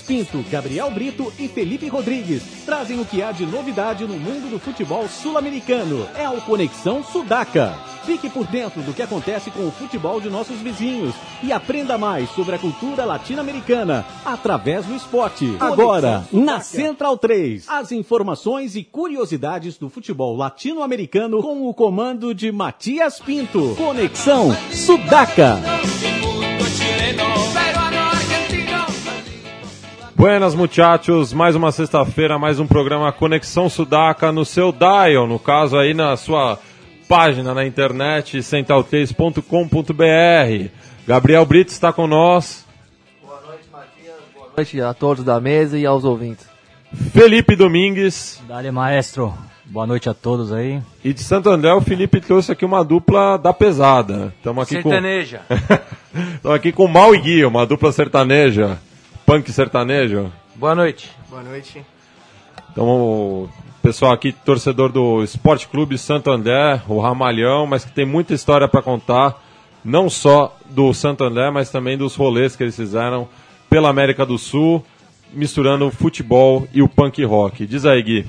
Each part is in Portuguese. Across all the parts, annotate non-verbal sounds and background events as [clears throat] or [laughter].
Pinto, Gabriel Brito e Felipe Rodrigues trazem o que há de novidade no mundo do futebol sul-americano. É o Conexão Sudaca. Fique por dentro do que acontece com o futebol de nossos vizinhos e aprenda mais sobre a cultura latino-americana através do esporte. Agora, na Central 3, as informações e curiosidades do futebol latino-americano com o comando de Matias Pinto. Conexão Sudaca. Buenas muchachos, mais uma sexta-feira, mais um programa Conexão Sudaca no seu dial, no caso aí na sua página na internet central3.com.br. Gabriel Brito está com nós. Boa noite, Matias. Boa noite a todos da mesa e aos ouvintes. Felipe Domingues. Dale, maestro. Boa noite a todos aí. E de Santo André, o Felipe trouxe aqui uma dupla da pesada. Estamos aqui sertaneja. com. Estamos aqui com [laughs] Mal e Gui, uma dupla sertaneja. Punk sertanejo. Boa noite. Boa noite. Então, pessoal aqui, torcedor do Esporte Clube Santo André, o Ramalhão, mas que tem muita história para contar, não só do Santo André, mas também dos rolês que eles fizeram pela América do Sul, misturando o futebol e o punk rock. Diz aí, Gui.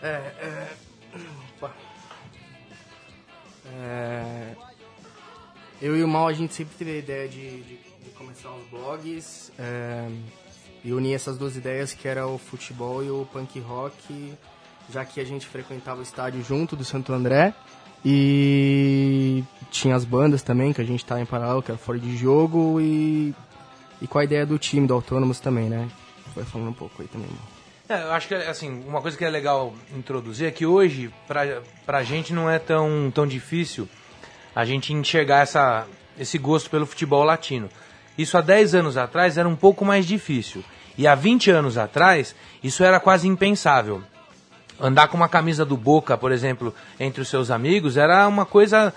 É, é. [clears throat] É, eu e o Mal, a gente sempre teve a ideia de, de, de começar os blogs é, e unir essas duas ideias, que era o futebol e o punk rock, já que a gente frequentava o estádio junto do Santo André e tinha as bandas também, que a gente estava em paralelo, que era fora de jogo e, e com a ideia do time, do Autônomos também, né? Foi falando um pouco aí também, Mal. É, eu acho que assim, uma coisa que é legal introduzir é que hoje, pra, pra gente, não é tão, tão difícil a gente enxergar essa, esse gosto pelo futebol latino. Isso há 10 anos atrás era um pouco mais difícil. E há 20 anos atrás, isso era quase impensável. Andar com uma camisa do Boca, por exemplo, entre os seus amigos, era uma coisa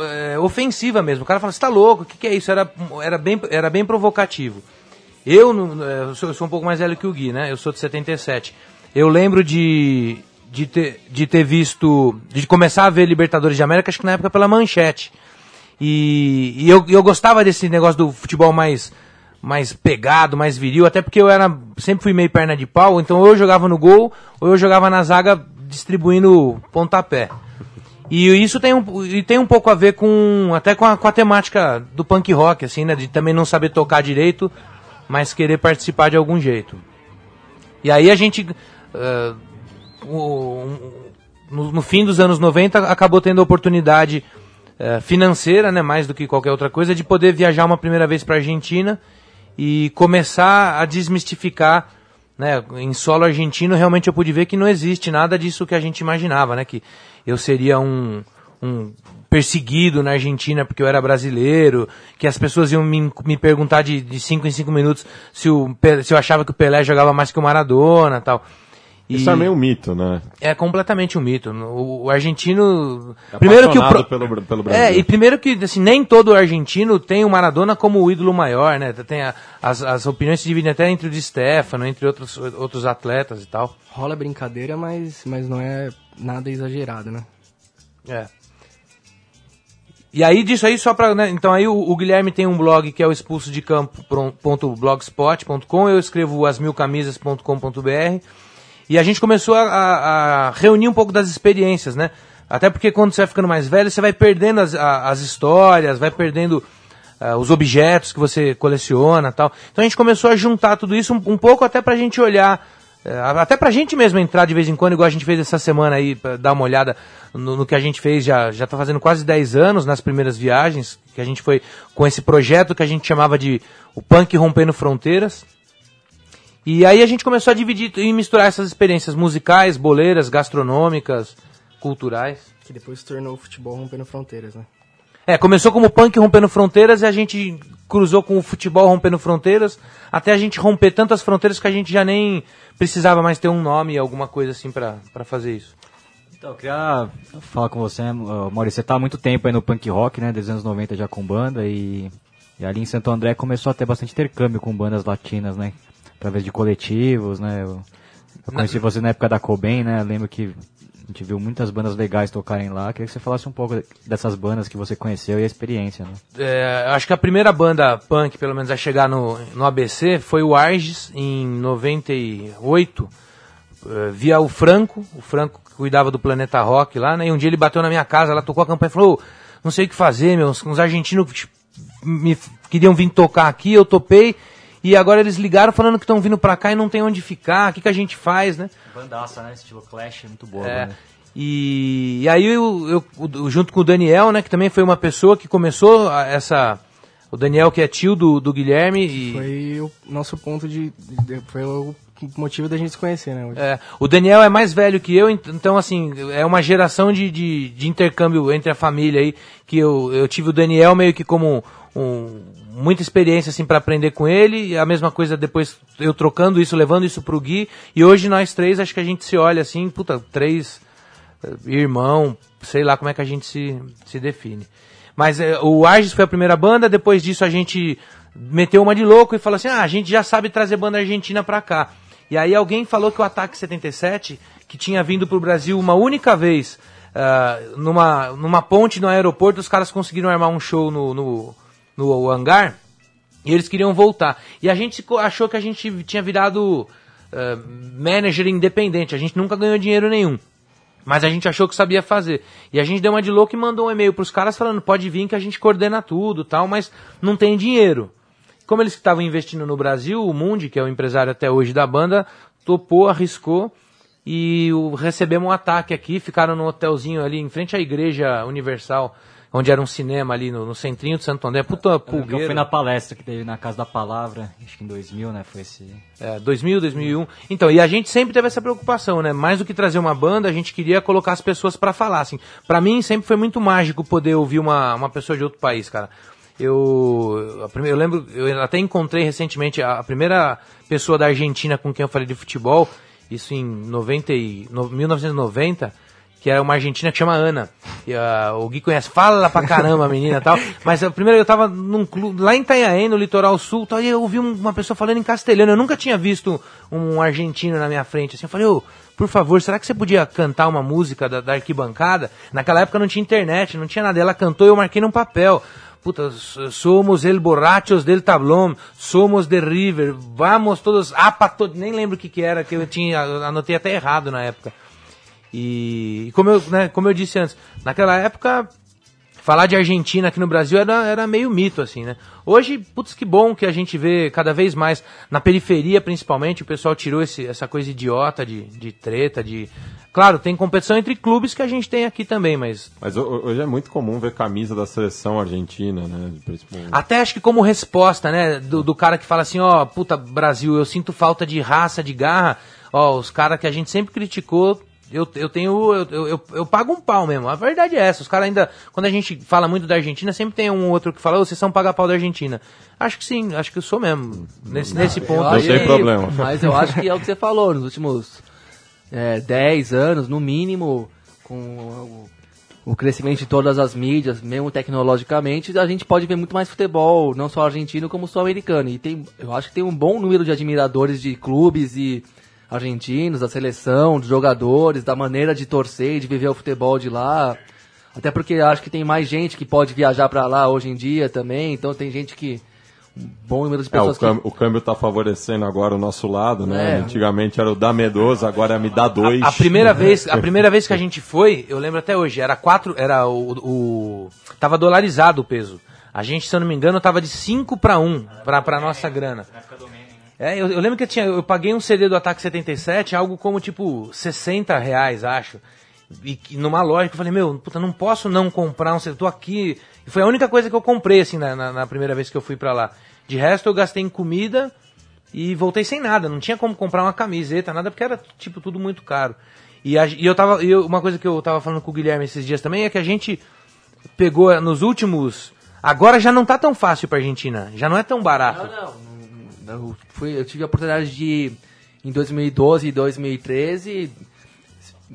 é, ofensiva mesmo. O cara fala, você tá louco, o que, que é isso? Era, era, bem, era bem provocativo. Eu, eu sou, eu sou um pouco mais velho que o Gui, né? Eu sou de 77. Eu lembro de, de, ter, de ter visto, de começar a ver Libertadores de América, acho que na época pela Manchete. E, e eu, eu gostava desse negócio do futebol mais, mais pegado, mais viril, até porque eu era, sempre fui meio perna de pau, então eu jogava no gol, ou eu jogava na zaga distribuindo pontapé. E isso tem um, e tem um pouco a ver com, até com a, com a temática do punk rock, assim, né? De também não saber tocar direito, mas querer participar de algum jeito. E aí a gente, uh, o, no, no, fim dos anos 90, acabou tendo a oportunidade uh, financeira, né, mais do que qualquer outra coisa, de poder viajar uma primeira vez para a Argentina e começar a desmistificar. Né, em solo argentino, realmente eu pude ver que não existe nada disso que a gente imaginava, né, que eu seria um, um perseguido na Argentina porque eu era brasileiro, que as pessoas iam me, me perguntar de, de cinco em cinco minutos se, o, se eu achava que o Pelé jogava mais que o Maradona tal. E Isso é meio um mito, né? É completamente um mito. O, o argentino. É primeiro que o pro... pelo, pelo Brasil. É, e primeiro que assim, nem todo argentino tem o Maradona como o ídolo maior, né? Tem a, as, as opiniões se dividem até entre o Di Stefano, entre outros, outros atletas e tal. Rola brincadeira, mas, mas não é nada exagerado, né? É. E aí disso aí só para, né, então aí o, o, Guilherme tem um blog que é o expulso de campo.blogspot.com, eu escrevo asmilcamisas.com.br e a gente começou a, a, a, reunir um pouco das experiências, né? Até porque quando você vai ficando mais velho, você vai perdendo as, as histórias, vai perdendo uh, os objetos que você coleciona tal. Então a gente começou a juntar tudo isso um, um pouco até pra gente olhar uh, até pra gente mesmo entrar de vez em quando, igual a gente fez essa semana aí, pra dar uma olhada no, no, que a gente fez já já está fazendo quase 10 anos nas primeiras viagens, que a gente foi com esse projeto que a gente chamava de o punk rompendo fronteiras. E aí a gente começou a dividir e misturar essas experiências musicais, boleiras, gastronômicas, culturais. Que depois se tornou o futebol rompendo fronteiras, né? É, começou como punk rompendo fronteiras e a gente cruzou com o futebol rompendo fronteiras, até a gente romper tantas fronteiras que a gente já nem precisava mais ter um nome, alguma coisa assim para fazer isso. Então, eu queria falar com você, Maurício, você tá há muito tempo aí no punk rock, né, desde os anos 90 já com banda e, e ali em Santo André começou a ter bastante intercâmbio com bandas latinas, né, através de coletivos, né, eu, eu conheci você na época da Coben, né, eu lembro que gente viu muitas bandas legais tocarem lá. Queria que você falasse um pouco dessas bandas que você conheceu e a experiência, né? É, acho que a primeira banda punk, pelo menos, a chegar no, no ABC foi o Arges, em 98, é, via o Franco, o Franco que cuidava do Planeta Rock lá, né? E um dia ele bateu na minha casa, ela tocou a campanha e falou, não sei o que fazer, meus, uns argentinos tipo, me queriam vir tocar aqui, eu topei, e agora eles ligaram falando que estão vindo pra cá e não tem onde ficar, o que, que a gente faz, né? Bandaça, né? Estilo Clash, muito boa. É, e, e, aí eu, eu, eu, junto com o Daniel, né, que também foi uma pessoa que começou essa. O Daniel, que é tio do, do Guilherme. E... Foi o nosso ponto de. de foi o motivo da gente se conhecer, né? É, o Daniel é mais velho que eu, então assim, é uma geração de, de, de intercâmbio entre a família aí, que eu, eu tive o Daniel meio que como um, muita experiência assim para aprender com ele, a mesma coisa depois eu trocando isso, levando isso pro Gui, e hoje nós três acho que a gente se olha assim, puta, três eh, irmão, sei lá como é que a gente se, se define. Mas é, o Arges foi a primeira banda, depois disso a gente meteu uma de louco e falou assim: "Ah, a gente já sabe trazer banda argentina pra cá". E aí alguém falou que o Ataque 77, que tinha vindo pro Brasil uma única vez, uh, numa, numa ponte no aeroporto, os caras conseguiram armar um show no, no no hangar e eles queriam voltar. E a gente achou que a gente tinha virado uh, manager independente, a gente nunca ganhou dinheiro nenhum. Mas a gente achou que sabia fazer. E a gente deu uma de louco e mandou um e-mail para os caras falando: pode vir que a gente coordena tudo tal, mas não tem dinheiro. Como eles estavam investindo no Brasil, o Mundi, que é o empresário até hoje da banda, topou, arriscou e recebemos um ataque aqui. Ficaram no hotelzinho ali em frente à Igreja Universal onde era um cinema ali no, no centrinho de Santo André. Puta pulgueira. Eu fui na palestra que teve na Casa da Palavra, acho que em 2000, né? Foi esse. É, 2000, 2001. Então, e a gente sempre teve essa preocupação, né? Mais do que trazer uma banda, a gente queria colocar as pessoas para falar, assim. Pra mim, sempre foi muito mágico poder ouvir uma, uma pessoa de outro país, cara. Eu, a primeira, eu lembro, eu até encontrei recentemente a, a primeira pessoa da Argentina com quem eu falei de futebol, isso em 90 e, no, 1990 que é uma argentina que chama Ana. E, uh, o Gui conhece, fala pra caramba a menina e tal. Mas a primeira eu tava num clube, lá em Itanhaém, no litoral sul, tal, e eu ouvi uma pessoa falando em castelhano. Eu nunca tinha visto um argentino na minha frente. Assim, eu falei, ô, por favor, será que você podia cantar uma música da, da arquibancada? Naquela época não tinha internet, não tinha nada. Ela cantou e eu marquei num papel. Puta, somos el borrachos del tablón, somos de River, vamos todos, ah, todo, nem lembro o que que era, que eu tinha, anotei até errado na época. E, como, eu, né, como eu disse antes, naquela época, falar de Argentina aqui no Brasil era, era meio mito, assim, né? Hoje, putz, que bom que a gente vê cada vez mais, na periferia principalmente, o pessoal tirou esse, essa coisa idiota de, de treta, de... Claro, tem competição entre clubes que a gente tem aqui também, mas... Mas hoje é muito comum ver camisa da seleção argentina, né? Até acho que como resposta, né, do, do cara que fala assim, ó, oh, puta, Brasil, eu sinto falta de raça, de garra, ó, os caras que a gente sempre criticou eu, eu tenho. Eu, eu, eu, pago um pau mesmo. A verdade é essa. Os caras ainda. Quando a gente fala muito da Argentina, sempre tem um outro que fala, oh, vocês são pagar pau da Argentina. Acho que sim, acho que eu sou mesmo. Nesse, não, nesse ponto. Não tem problema. Mas eu acho que é o que você falou, nos últimos é, 10 anos, no mínimo, com o, o crescimento de todas as mídias, mesmo tecnologicamente, a gente pode ver muito mais futebol, não só argentino como sul-americano. E tem, eu acho que tem um bom número de admiradores de clubes e argentinos, da seleção, dos jogadores, da maneira de torcer e de viver o futebol de lá. Até porque acho que tem mais gente que pode viajar para lá hoje em dia também, então tem gente que um bom número de pessoas. É, o, câmbio, que... o câmbio tá favorecendo agora o nosso lado, né? É. Antigamente era o dá medoso, agora é me dá dois. A, a, primeira [laughs] vez, a primeira vez que a gente foi, eu lembro até hoje, era quatro, era o, o tava dolarizado o peso. A gente, se eu não me engano, tava de 5 para 1 para para nossa grana. É, eu, eu, lembro que eu, tinha, eu paguei um CD do Ataque 77, algo como tipo 60 reais, acho. E, numa loja que eu falei, meu, puta, não posso não comprar um CD, tô aqui. E foi a única coisa que eu comprei, assim, na, na, na primeira vez que eu fui pra lá. De resto, eu gastei em comida e voltei sem nada. Não tinha como comprar uma camiseta, nada, porque era, tipo, tudo muito caro. E, a, e eu tava. E uma coisa que eu tava falando com o Guilherme esses dias também é que a gente pegou nos últimos. Agora já não tá tão fácil pra Argentina. Já não é tão barato. Não, não. Eu, fui, eu tive a oportunidade de, em 2012 e 2013,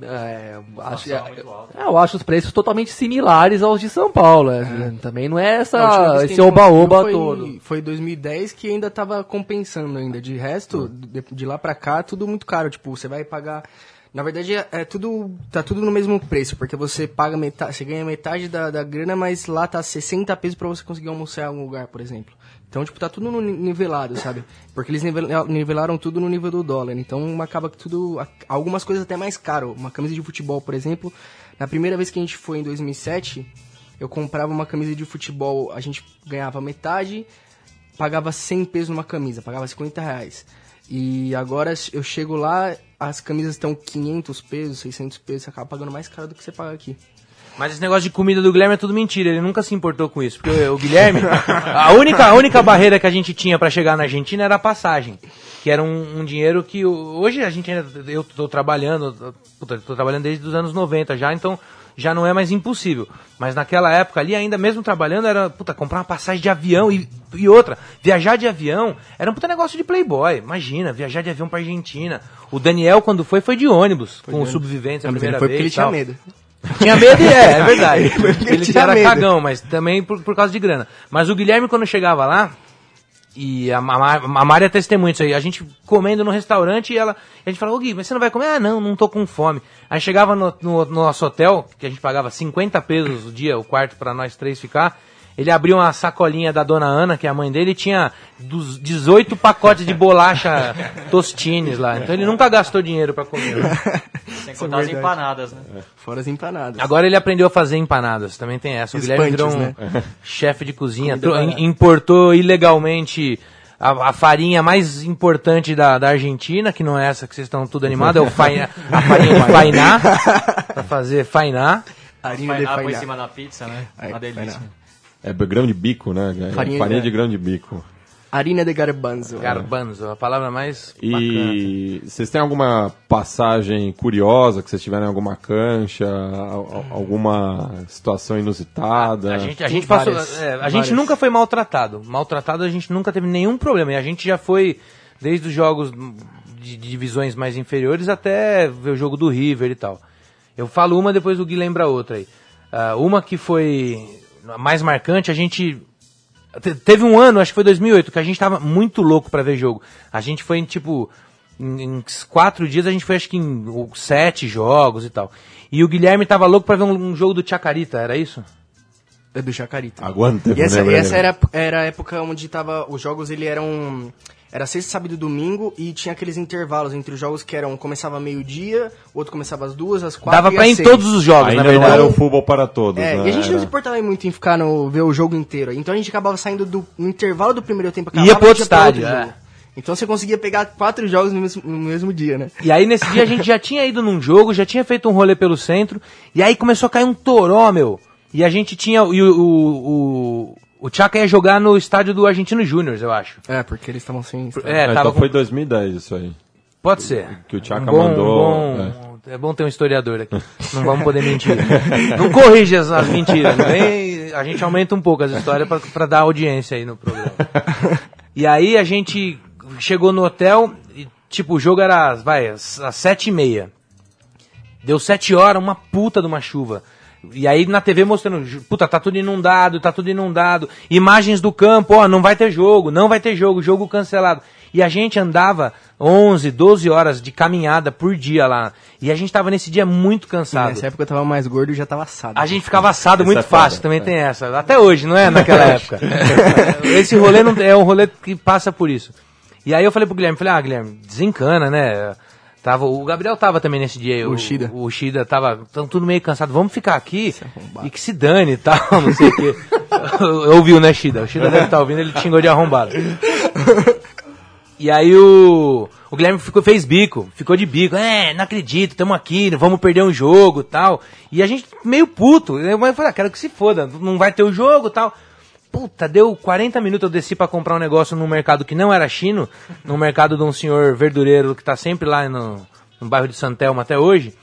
é, acho, é, é, eu acho os preços totalmente similares aos de São Paulo. É. Também não é essa, esse oba-oba todo. Foi 2010 que ainda estava compensando ainda. De resto, de, de, lá para cá, tudo muito caro. Tipo, você vai pagar Na verdade, é, é tudo, tá tudo no mesmo preço, porque você paga metade, você ganha metade da, da grana, mas lá tá 60 pesos pra você conseguir almoçar em algum lugar, por exemplo. Então, tipo, tá tudo no ni- nivelado, sabe? Porque eles nivel- nivelaram tudo no nível do dólar. Então, acaba que tudo... Algumas coisas até mais caro. Uma camisa de futebol, por exemplo, na primeira vez que a gente foi em 2007, eu comprava uma camisa de futebol, a gente ganhava metade, pagava 100 pesos numa camisa, pagava 50 reais. E agora eu chego lá, as camisas estão 500 pesos, 600 pesos, você acaba pagando mais caro do que você paga aqui. Mas esse negócio de comida do Guilherme é tudo mentira, ele nunca se importou com isso. Porque o Guilherme, [laughs] a única, a única barreira que a gente tinha pra chegar na Argentina era a passagem. Que era um, um dinheiro que hoje a gente ainda. Eu tô trabalhando, puta, tô trabalhando desde os anos 90 já, então já não é mais impossível. Mas naquela época ali, ainda mesmo trabalhando, era, puta, comprar uma passagem de avião e, e outra. Viajar de avião era um puta negócio de playboy. Imagina, viajar de avião pra Argentina. O Daniel, quando foi, foi de ônibus, com os subviventes a mas primeira foi porque vez. ele tinha medo. Tinha medo e é, é verdade. [laughs] ele tinha era medo. cagão, mas também por, por causa de grana. Mas o Guilherme, quando chegava lá, e a, Ma- a Mari é testemunha disso aí, a gente comendo no restaurante e ela, e a gente falava, ô Gui, mas você não vai comer? Ah, não, não tô com fome. Aí chegava no, no, no nosso hotel, que a gente pagava 50 pesos o dia, o quarto pra nós três ficar, ele abriu uma sacolinha da dona Ana, que é a mãe dele, e tinha dos 18 pacotes de bolacha [laughs] tostines lá. Então ele nunca gastou dinheiro pra comer. né? Sem é contar as verdade. empanadas, né? Fora as empanadas. Agora ele aprendeu a fazer empanadas, também tem essa. O Os Guilherme virou um punches, [laughs] chefe de cozinha, importou ilegalmente a, a farinha mais importante da, da Argentina, que não é essa que vocês estão tudo animados, é o faina, a farinha de fainá, [laughs] pra fazer fainá. Farinha de Fainá por fainá. cima da pizza, né? Uma delícia. fainá. É grão de bico, né? É Farinha- Farinha, é. de grão de bico. Harina de garbanzo. Garbanzo, a palavra mais bacana. E vocês têm alguma passagem curiosa que vocês tiveram em alguma cancha, al- alguma situação inusitada? A gente, a Tem gente passou. várias, é, a várias. gente nunca foi maltratado. Maltratado a gente nunca teve nenhum problema. E a gente já foi, desde os jogos de, de divisões mais inferiores até ver o jogo do River e tal. Eu falo uma, depois o Gui lembra outra aí. Ah, uma que foi mais marcante, a gente. te- Teve um ano, acho que foi 2008, que a gente tava muito louco pra ver jogo. A gente foi em tipo. Em, em quatro dias a gente foi acho que em sete jogos e tal. E o Guilherme tava louco pra ver um, um jogo do Chacarita, era isso? É do Chacarita. Aguanta, E essa, né, e essa era, era a época onde tava. Os jogos ele eram. Era sexta, sábado e domingo e tinha aqueles intervalos entre os jogos que eram. Começava meio-dia, o outro começava às duas, às quatro. Dava e pra ir em seis. todos os jogos, Ainda na não verdade. era o futebol para todos, É, né? e a gente não se importava muito em ficar no. ver o jogo inteiro. Então a gente acabava saindo do no intervalo do primeiro tempo. Ia acabava, pro outro ia estádio, jogo. Então você conseguia pegar quatro jogos no mesmo, no mesmo dia, né? E aí nesse dia a gente já tinha ido num jogo, já tinha feito um rolê pelo centro, e aí começou a cair um toró, meu. E a gente tinha. E o, o, o, o Chaka ia jogar no estádio do Argentino Júnior, eu acho. É, porque eles estavam sem. É, Ah, tava então com- foi 2010 isso aí. Pode ser. Que o Chaka Um bom- mandou. um bom- é. bom ter um historiador aqui. Não vamos poder mentir. Não corrige as, as mentiras. não vem- a gente aumenta um pouco as histórias pra, pra dar audiência aí no programa. E aí a gente chegou no hotel e, tipo, o jogo era, vai, às sete e meia. Deu sete horas, uma puta de uma chuva. E aí na TV mostrando, puta, tá tudo inundado, tá tudo inundado. Imagens do campo, ó, não vai ter jogo, não vai ter jogo, jogo cancelado. E a gente andava 11, 12 horas de caminhada por dia lá. E a gente tava nesse dia muito cansado. Nessa época eu tava mais gordo e já tava assado. A gente ficava assado Isso muito é foda, fácil, também é. tem essa. Até hoje, não é naquela época. [laughs] Esse rolê não, é um rolê que passa por isso. E aí eu falei pro Guilherme, falei, ah, Guilherme, desencana, né? Tava, o Gabriel tava também nesse dia. O Shida. O, Shida tava, tão tudo meio cansado. Vamos ficar aqui arrombado. e que se dane e tal, [laughs] não sei o quê. Ouviu, né, Shida? O Shida deve estar ouvindo, ele xingou de arrombado. E aí o, o Guilherme ficou, fez bico, ficou de bico. É, não acredito, estamos aqui, vamos perder um jogo e tal. E a gente meio puto. Eu falei, ah, quero que se foda, não vai ter o jogo e tal. Puta, deu 40 minutos eu desci pra comprar um negócio num mercado que não era chino, num mercado de um senhor verdureiro que tá sempre lá no, no bairro de Santelmo até hoje.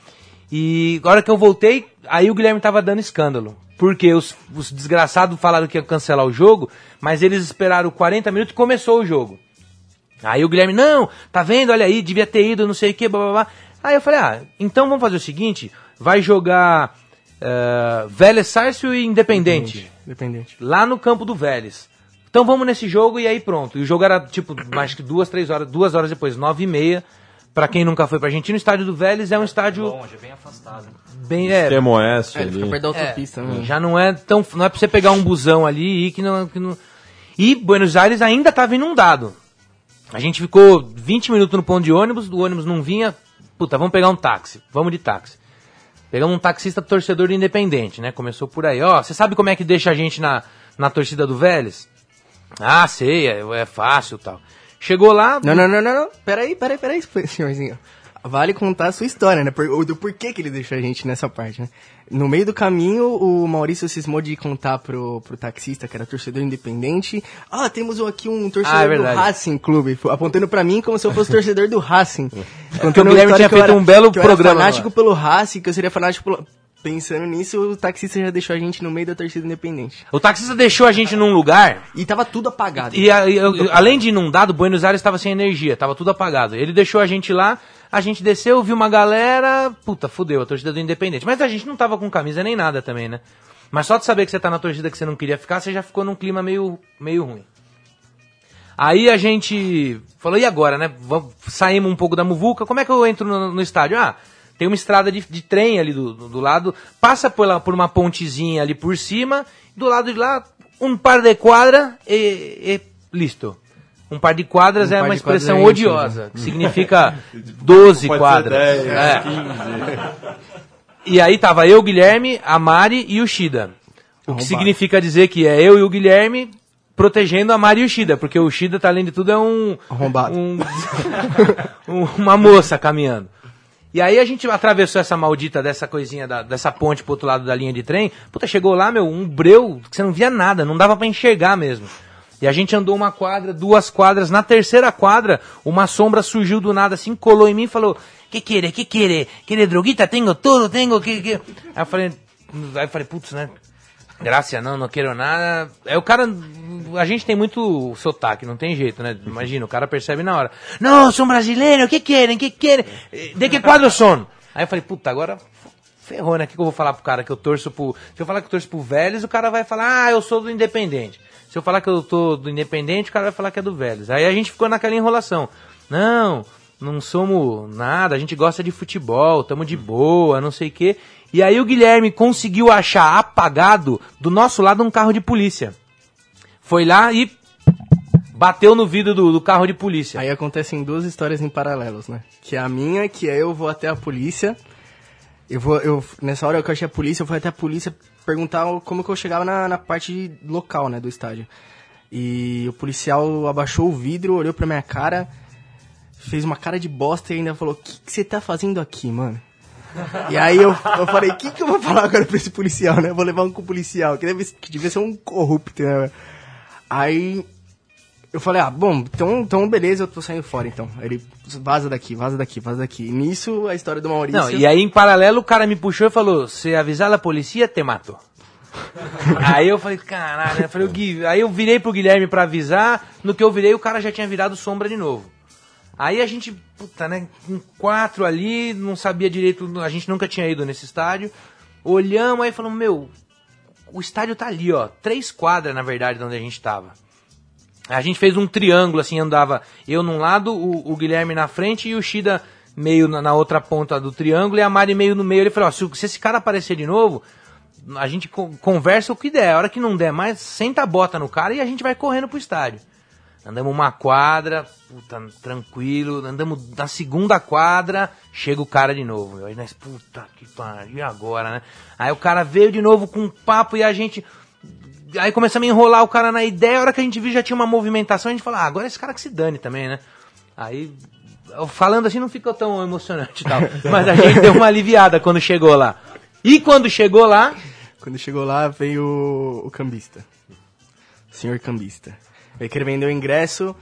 E a hora que eu voltei, aí o Guilherme tava dando escândalo. Porque os, os desgraçados falaram que ia cancelar o jogo, mas eles esperaram 40 minutos e começou o jogo. Aí o Guilherme, não, tá vendo, olha aí, devia ter ido, não sei o que, blá blá blá. Aí eu falei, ah, então vamos fazer o seguinte, vai jogar uh, Vélez Sárcio e Independente, Independente. lá no campo do Vélez. Então vamos nesse jogo e aí pronto. E o jogo era tipo, acho que duas, três horas, duas horas depois, nove e meia, Pra quem nunca foi pra Argentina, o estádio do Vélez é um estádio Longe, bem afastado. bem. É, Extremo Oeste É, ali. perto da é, autopista, né? já não é tão. Não é pra você pegar um busão ali e ir que não, que não. E Buenos Aires ainda tava inundado. A gente ficou 20 minutos no ponto de ônibus, do ônibus não vinha. Puta, vamos pegar um táxi. Vamos de táxi. Pegamos um taxista torcedor do Independente, né? Começou por aí. Ó, você sabe como é que deixa a gente na, na torcida do Vélez? Ah, sei, é, é fácil e tal. Chegou lá. Não, não, não, não, não. Peraí, peraí, peraí, senhorzinho. Vale contar a sua história, né? Por, o do porquê que ele deixou a gente nessa parte, né? No meio do caminho, o Maurício cismou de contar pro, pro taxista, que era torcedor independente. Ah, temos aqui um torcedor Ah, é do. Racing Clube, apontando pra mim como se eu fosse torcedor do Racing. [laughs] o Guilherme a história tinha feito um belo que eu era programa fanático pelo Racing, que eu seria fanático pelo... Pensando nisso, o taxista já deixou a gente no meio da torcida independente. O taxista deixou a gente num lugar E tava tudo apagado. E, a- e, eu- além de inundado, Buenos Aires estava sem energia, estava tudo apagado. Ele deixou a gente lá, a gente desceu, viu uma galera, puta, fudeu, a torcida do Independente. Mas a gente não tava com camisa nem nada também, né? Mas só de saber que você tá na torcida que você não queria ficar, você já ficou num clima meio, meio ruim. Aí a gente falou, e agora, né? Vamos- saímos um pouco da muvuca, como é que eu entro no, no estádio? Ah, tem uma estrada de, de trem ali do, do, do lado, passa por, lá, por uma pontezinha ali por cima, do lado de lá, um par de quadra e, e listo. Um par de quadras Um é uma expressão é odiosa, que significa 12 [laughs] Pode ser quadras. 10, É. 15. E aí tava eu, Guilherme, a Mari e o Shida. O que significa dizer que é eu e o Guilherme protegendo a Mari e o Shida, porque o Shida, tá, além de tudo, é um. Arrombado. um- [laughs] um- uma moça caminhando. E aí a gente atravessou essa maldita dessa coisinha, da- dessa ponte pro outro lado da linha de trem. Puta, chegou lá, meu, um breu que você não via nada, não dava pra enxergar mesmo. E a gente andou uma quadra, duas quadras. Na terceira quadra, uma sombra surgiu do nada assim, colou em mim e falou: Que querer, que querer? Querer droguita? Tenho tudo, tenho que. que... Aí eu falei, aí eu falei, putz, né? Graças, não, não quero nada. É o cara. A gente tem muito sotaque, não tem jeito, né? Imagina, o cara percebe na hora. Não, sou brasileiro, que querem, que querem? De que quadro são? Aí eu falei, puta, agora ferrou, né? O que, eu vou falar pro cara que eu torço pro. Se eu falar que eu torço pro Vélez, o cara vai falar, ah, eu sou do Independente. Se eu falar que eu tô do Independente, o cara vai falar que é do Vélez. Aí a gente ficou naquela enrolação. Não, não somos nada, a gente gosta de futebol, tamo de boa, não sei o quê. E aí o Guilherme conseguiu achar apagado do nosso lado um carro de polícia. Foi lá e bateu no vidro do, do carro de polícia. Aí acontecem duas histórias em paralelos, né? Que é a minha, que é eu vou até a polícia. Eu vou, eu, nessa hora que eu achei a polícia, eu fui até a polícia perguntar como que eu chegava na, na parte local, né, do estádio. E o policial abaixou o vidro, olhou pra minha cara, fez uma cara de bosta e ainda falou: O que você tá fazendo aqui, mano? E aí eu, eu falei, o que, que eu vou falar agora pra esse policial, né? Eu vou levar um com o policial, que, deve, que devia ser um corrupto, né? Aí eu falei, ah, bom, então, então beleza, eu tô saindo fora então. Aí Ele vaza daqui, vaza daqui, vaza daqui. E nisso, a história do Maurício. Não, e aí em paralelo o cara me puxou e falou: se avisar a polícia, te mato. [laughs] aí eu falei, caralho, eu falei, o Gui, aí eu virei pro Guilherme pra avisar, no que eu virei o cara já tinha virado sombra de novo. Aí a gente, puta, né, com quatro ali, não sabia direito, a gente nunca tinha ido nesse estádio. Olhamos aí e falamos, meu, o estádio tá ali, ó, três quadras na verdade de onde a gente tava. A gente fez um triângulo, assim, andava eu num lado, o, o Guilherme na frente e o Shida meio na, na outra ponta do triângulo e a Mari meio no meio. Ele falou, ó, se, se esse cara aparecer de novo, a gente co- conversa o que der. A hora que não der mais, senta a bota no cara e a gente vai correndo pro estádio. Andamos uma quadra, puta, tranquilo. Andamos na segunda quadra, chega o cara de novo. Aí nós, puta que pariu, e agora, né? Aí o cara veio de novo com um papo e a gente... Aí começamos a enrolar o cara na ideia, a hora que a gente viu já tinha uma movimentação, a gente falou, ah, agora esse cara que se dane também, né? Aí, falando assim não ficou tão emocionante e tal. [laughs] Mas a gente deu uma aliviada quando chegou lá. E quando chegou lá, Quando chegou lá, veio o, o cambista. O senhor cambista. Ele queria vender o ingresso.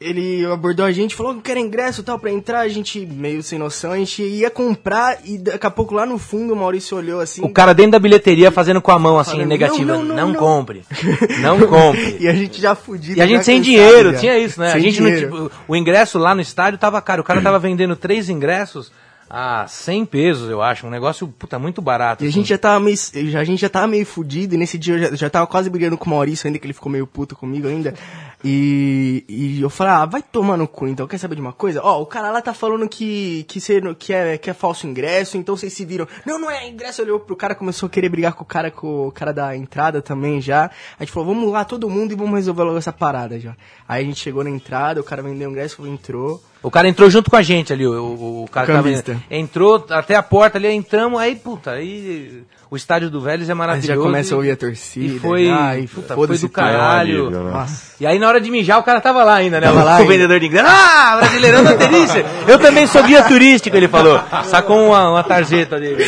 Ele abordou a gente, falou que quer ingresso e tal pra entrar. A gente, meio sem noção, a gente ia comprar e daqui a pouco lá no fundo o Maurício olhou assim. o cara dentro da bilheteria fazendo com a mão assim, Falando, negativa. não, não, não, não. compre. [laughs] Não compre. E a gente já fudido. E a gente sem dinheiro, já. tinha isso, né? Sem a gente não, tipo, o ingresso lá no estádio tava caro. O cara tava vendendo três ingressos a 100 pesos, eu acho. Um negócio, puta, muito barato. E a assim. gente já tava meio, já- a gente já tava meio fudido, e nesse dia eu já, já tava quase brigando com o Maurício ainda, que ele ficou meio puto comigo ainda. E, e eu falei, ah, vai tomar no cu então, quer saber de uma coisa? Ó, o cara lá tá falando que, que, cê, que, é, que é falso ingresso, então vocês se viram. Não, não é ingresso, olhou pro cara, começou a querer brigar com o cara, com o cara da entrada também já. A gente falou, vamos lá todo mundo e vamos resolver logo essa parada já. Aí a gente chegou na entrada, o cara vendeu o ingresso, entrou. O cara entrou junto com a gente ali, o, o, o cara O tava- entrou até a porta ali, entramos, aí, puta, aí o estádio do Vélez é Aí maravilhoso. já começa a ouvir a torcida. E foi, já, e puta, foi do caralho. alívio, né? Nossa. E aí na hora de mijar o cara tava lá ainda, né? Tava o, lá o vendedor de ingresso. Ah, brasileirão da delícia! Eu também sou guia turístico, ele falou. Sacou uma, uma tarjeta dele.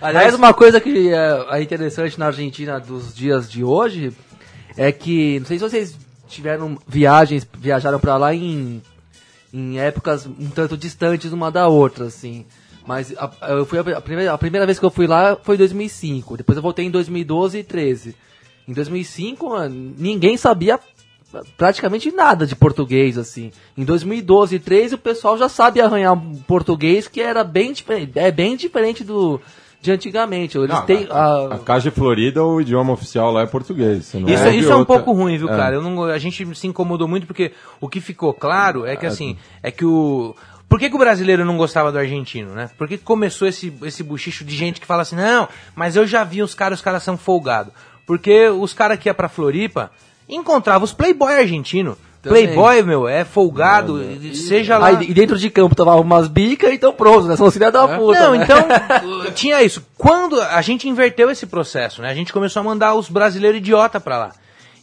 Aliás, uma coisa que é, é interessante na Argentina dos dias de hoje é que, não sei se vocês tiveram viagens, viajaram pra lá em, em épocas um tanto distantes uma da outra, assim. Mas a, eu fui a, a primeira, a primeira vez que eu fui lá foi em 2005. Depois eu voltei em 2012 e 13. Em 2005, mano, ninguém sabia praticamente nada de português, assim. Em 2012 e 13 o pessoal já sabe arranhar um português que era bem diferente, é bem diferente do de antigamente. Eles Não, têm a, a- a Caixa de Florida, o idioma oficial lá é português. Isso, ouve isso é um outra- pouco ruim, viu, É. cara? Eu não, a gente se incomodou muito porque o que ficou claro é que assim, é que o. Por que, que o brasileiro não gostava do argentino, né? Por que, que começou esse, esse buchicho de gente que fala assim, não, mas eu já vi os caras, os caras são folgados. Porque os caras que iam pra Floripa encontravam os playboy argentino. Também. Playboy, meu, é folgado, seja lá. Aí, e dentro de campo tomava umas bicas, então pronto, né? São filha da puta. Não, né? então, [laughs] tinha isso. Quando a gente inverteu esse processo, né? A gente começou a mandar os brasileiros idiota pra lá.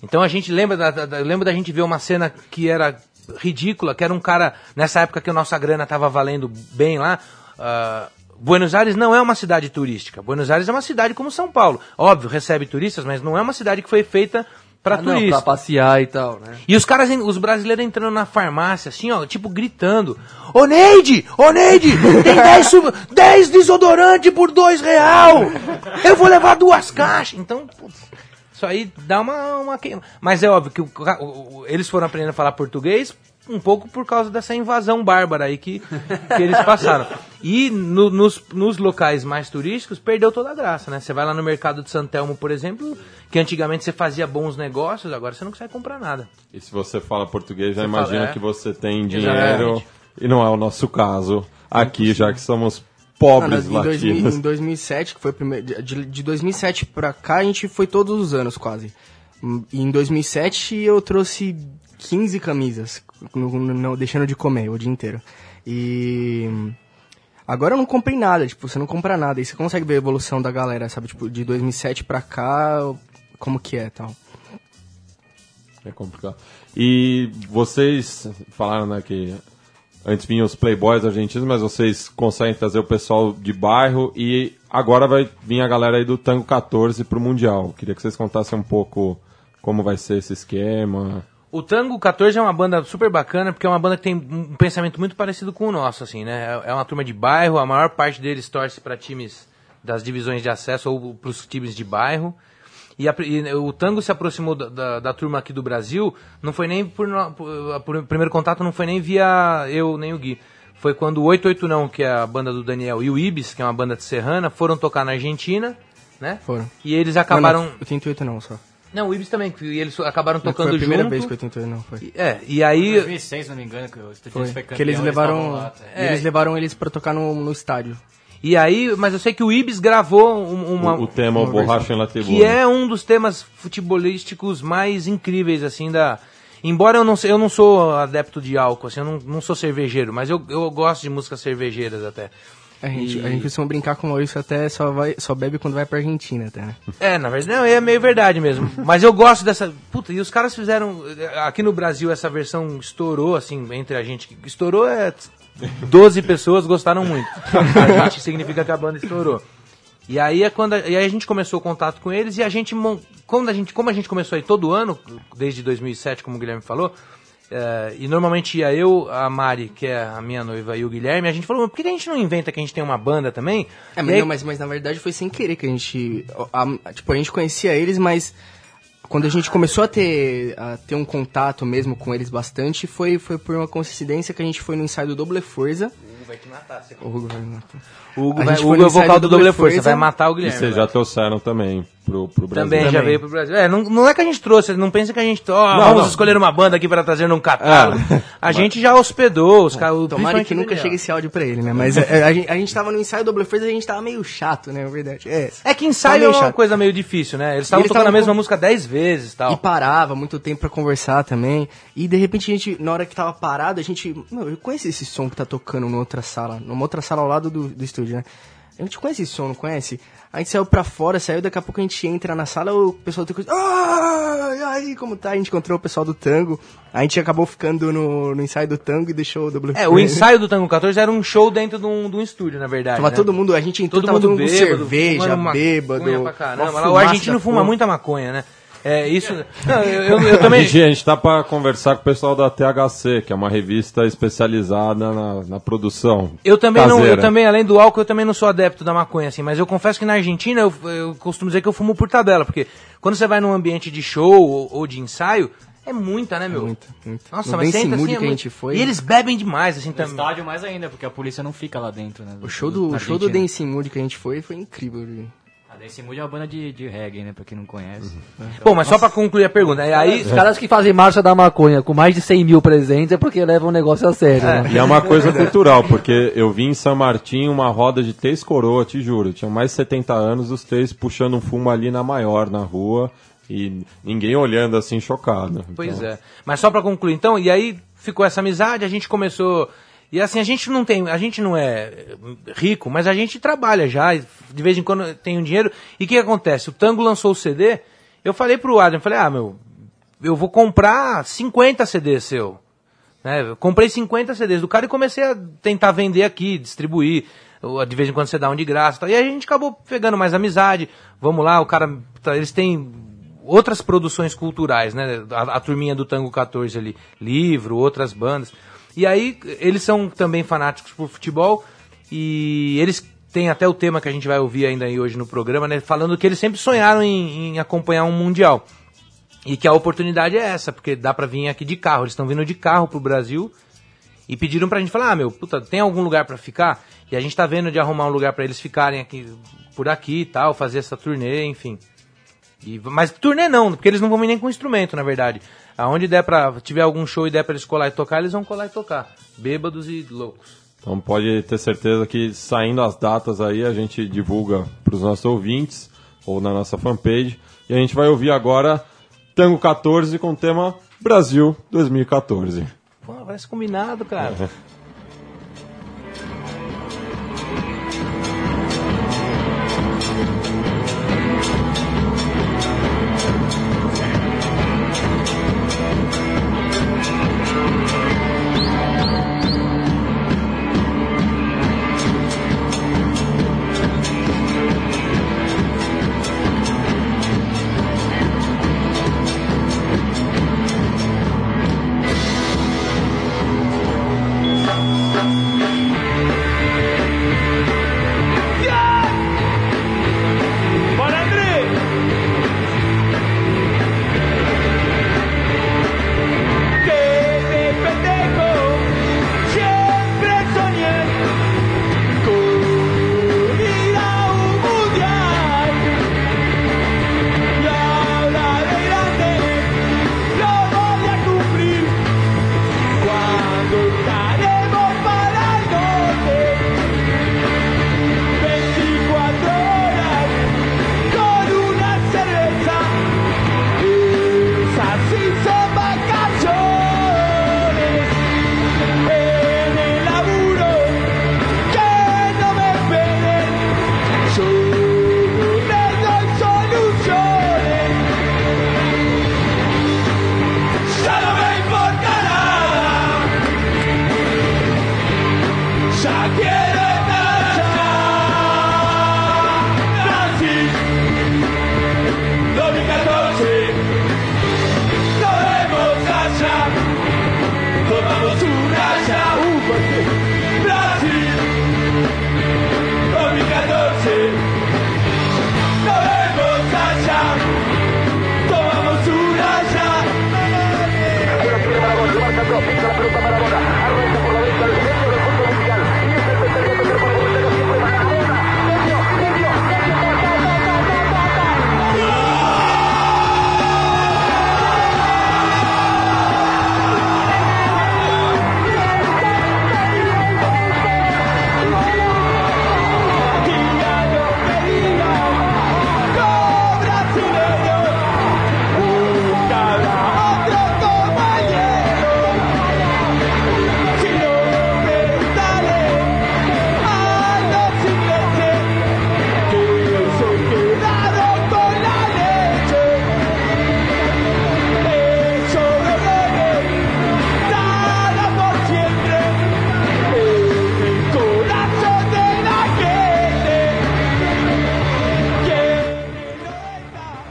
Então a gente lembra da, da- da- lembra da gente ver uma cena que era ridícula, que era um cara, nessa época que a nossa grana tava valendo bem lá, ah, Buenos Aires não é uma cidade turística. Buenos Aires é uma cidade como São Paulo. Óbvio, recebe turistas, mas não é uma cidade que foi feita pra Ah, não, turista. pra passear e tal, né? E os caras, os brasileiros entrando na farmácia, assim, ó, tipo, gritando. Ô Neide! Ô Neide! Tem 10 su- 10 desodorante por 2 real! Eu vou levar duas caixas! Então, putz, isso aí dá uma, uma queima. Mas é óbvio que o o- o- eles foram aprendendo a falar português um pouco por causa dessa invasão bárbara aí que, que eles passaram. E no- nos, nos locais mais turísticos, perdeu toda a graça, né? Você vai lá no mercado de Santelmo, por exemplo, que antigamente você fazia bons negócios, agora você não consegue comprar nada. E se você fala português, já Você imagina fala, é. que você tem dinheiro. Exatamente. E não é o nosso caso aqui, já que somos pobres Não, em, 2000, latinos. em 2007, que foi o primeiro. De, de 2007 pra cá, a gente foi todos os anos quase. E em 2007 eu trouxe 15 camisas, no- no- não, deixando de comer o dia inteiro. E. Agora eu não comprei nada, tipo, você não compra nada. E você consegue ver a evolução da galera, sabe? Tipo, de 2007 pra cá, como que é tal. É complicado. E vocês falaram né, que antes vinham os playboys argentinos, mas vocês conseguem trazer o pessoal de bairro e agora vai vir a galera aí do Tango 14 pro Mundial. Queria que vocês contassem um pouco como vai ser esse esquema. O Tango 14 é uma banda super bacana, porque é uma banda que tem um pensamento muito parecido com o nosso, assim, né? É uma turma de bairro, a maior parte deles torce para times das divisões de acesso ou para os times de bairro. E, a- e o Tango se aproximou da, da- da turma aqui do Brasil, não foi nem por, por- primeiro contato não foi nem via eu nem o Gui. Foi quando o 88 não, que é a banda do Daniel, e o Ibis, que é uma banda de serrana, foram tocar na Argentina, né? Foram. E eles acabaram. Não, não, 88 não, só. Não, o Ibis também, que- e eles acabaram Não, tocando foi a primeira junto. vez que 88 não foi. É, e aí. 2006, se não me engano, que o Estudiantes Foi. foi campeão. Que eles levaram, estavam lá, tá? É. eles levaram eles pra tocar no, no estádio. E aí, mas eu sei que o Ibis gravou um- uma. o, o tema uma Borracha em Latibuna. que é um dos temas futebolísticos mais incríveis, assim, da. Embora eu não, se- eu não sou adepto de álcool, assim, eu não, não sou cervejeiro, mas eu, eu gosto de músicas cervejeiras até. A gente, E- a gente costuma brincar com o Maurício até só, vai, só bebe quando vai pra Argentina, até, né? É, na verdade, não, é meio verdade mesmo. [laughs] Mas eu gosto dessa. Puta, e os caras fizeram. Aqui no Brasil essa versão estourou, assim, entre a gente. Estourou é. 12 pessoas gostaram muito. A gente significa que a banda estourou. E aí é quando. A, e aí a gente começou o contato com eles e a gente. Quando a gente como a gente começou aí todo ano, desde 2007, como o Guilherme falou. é, e normalmente ia eu, a Mari, que é a minha noiva, e o Guilherme, a gente falou, por que a gente não inventa que a gente tem uma banda também? É, mas, aí- não, mas, mas na verdade foi sem querer que a gente. a- tipo, a gente conhecia eles, mas quando a gente começou a ter, a ter um contato mesmo com eles bastante, foi, foi por uma coincidência que a gente foi no ensaio do Double Forza. O Hugo vai te matar, você O Hugo vai me matar. O Hugo, A vai, Hugo é o vocal do do Double Double Força, Força. vai matar o E Guilherme. vocês já trouxeram também. Pro, pro Brasil. Também, já veio pro Brasil. É, não, não é que a gente trouxe, não pensa que a gente, ó, vamos não. escolher uma banda aqui para trazer num catálogo. A gente já hospedou os caras. Tomara que nunca chegue esse áudio pra ele, né? Mas é, a, gente, a gente tava no ensaio do Double Face e a gente tava meio chato, né? Na verdade. É, É que ensaio Tá é uma chato. coisa meio difícil, né? Eles estavam tocando a mesma com- música dez vezes e tal. E parava muito tempo pra conversar também. E de repente a gente, na hora que tava parado, a gente. Meu, eu conheço esse som que tá tocando numa outra sala. Numa outra sala ao lado do, do estúdio, né? A gente conhece esse som, não conhece? A gente saiu pra fora, saiu, daqui a pouco a gente entra na sala, o pessoal tem coisa. Ah, e aí, como tá? A gente encontrou o pessoal do tango. A gente acabou ficando no, no ensaio do tango e deixou o Double É, o ensaio do Tango 14 era um show dentro de um, de um estúdio, na verdade. Tava né? todo mundo, a gente entrou, todo tava mundo todo mundo bêbado, cerveja, bêbado. pra caramba. Lá, O argentino fuma muita maconha, né? É, isso. [laughs] Não, eu, eu, eu também. Gigi, a gente tá pra conversar com o pessoal da THC, que é uma revista especializada na, na produção. Eu também não, eu caseira. também, além do álcool, eu também não sou adepto da maconha, assim, mas eu confesso que na Argentina eu, eu costumo dizer que eu fumo por tabela, porque quando você vai num ambiente de show ou, ou de ensaio, é muita, né, meu? Muita, muita. Nossa, No mas Dance senta assim, Mood é que a muito- gente foi- E eles bebem demais, assim, No também. estádio mais ainda, porque a polícia não fica lá dentro, né? O show do, na o show do. Dancing Mood que a gente foi foi incrível. viu? Dance Mood é uma banda de, de reggae, né? Pra quem não conhece. [laughs] Bom, mas só pra concluir a pergunta, é, aí... Os caras que fazem marcha da maconha com mais de 100 mil presentes é porque levam o negócio a sério, né? E é uma coisa [laughs] cultural, porque eu vi em São Martim uma roda de três coroas, te juro. Tinha mais de 70 anos, os três puxando um fumo ali na maior, na rua, e ninguém olhando assim, chocado. Pois Então, é. Mas só pra concluir, então, e aí ficou essa amizade, a gente começou. E assim, a gente não tem, a gente não é rico, mas a gente trabalha já, de vez em quando tem um dinheiro. E o que acontece? O Tango lançou o CD, eu falei pro Adam, falei, ah, meu, eu vou comprar 50 CDs seu. Né? Eu comprei 50 CDs do cara e comecei a tentar vender aqui, distribuir. De vez em quando você dá um de graça. e tal. E a gente acabou pegando mais amizade. Vamos lá, o cara. tá, Eles têm outras produções culturais, né? A, a turminha do Tango 14 ali, livro, outras bandas. E aí eles são também fanáticos por futebol e eles têm até o tema que a gente vai ouvir ainda hoje no programa, né? Falando que eles sempre sonharam em, em acompanhar um mundial. E que a oportunidade é essa, porque dá pra vir aqui de carro. Eles estão vindo de carro pro Brasil e pediram pra gente falar: "Ah, meu, puta, tem algum lugar pra ficar?" E a gente tá vendo de arrumar um lugar pra eles ficarem aqui por aqui e tal, fazer essa turnê, enfim. E, mas turnê não, porque eles não vão vir nem com instrumento, na verdade. Aonde der pra, tiver algum show e der pra eles colar e tocar, eles vão colar e tocar. Bêbados e loucos. Então pode ter certeza que saindo as datas aí, a gente divulga para os nossos ouvintes, ou na nossa fanpage. E a gente vai ouvir agora Tango 14 com o tema Brasil 2014. Pô, parece combinado, cara. [laughs]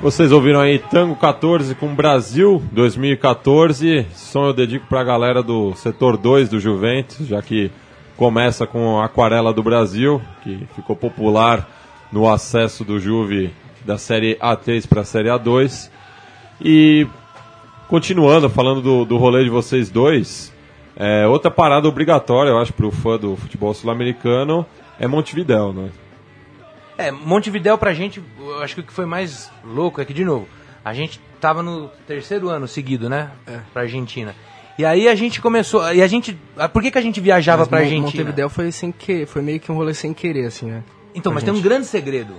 Vocês ouviram aí Tango 14 com Brasil 2014. Som eu dedico para a galera do setor 2 do Juventus, já que começa com Aquarela do Brasil, que ficou popular no acesso do Juve da Série A3 para a Série A2. E continuando, falando do, do rolê de vocês dois, é, outra parada obrigatória, eu acho, para o fã do futebol sul-americano é Montevidéu, né? É, Montevidéu pra gente, eu acho que o que foi mais louco é que, de novo, a gente tava no terceiro ano seguido, né? É. Pra Argentina. E aí a gente começou. E a gente. ah, Por que, que a gente viajava Mas pra Argentina? Montevidéu foi sem querer, foi meio que um rolê sem querer, assim, né? Então, pra mas tem um gente. grande segredo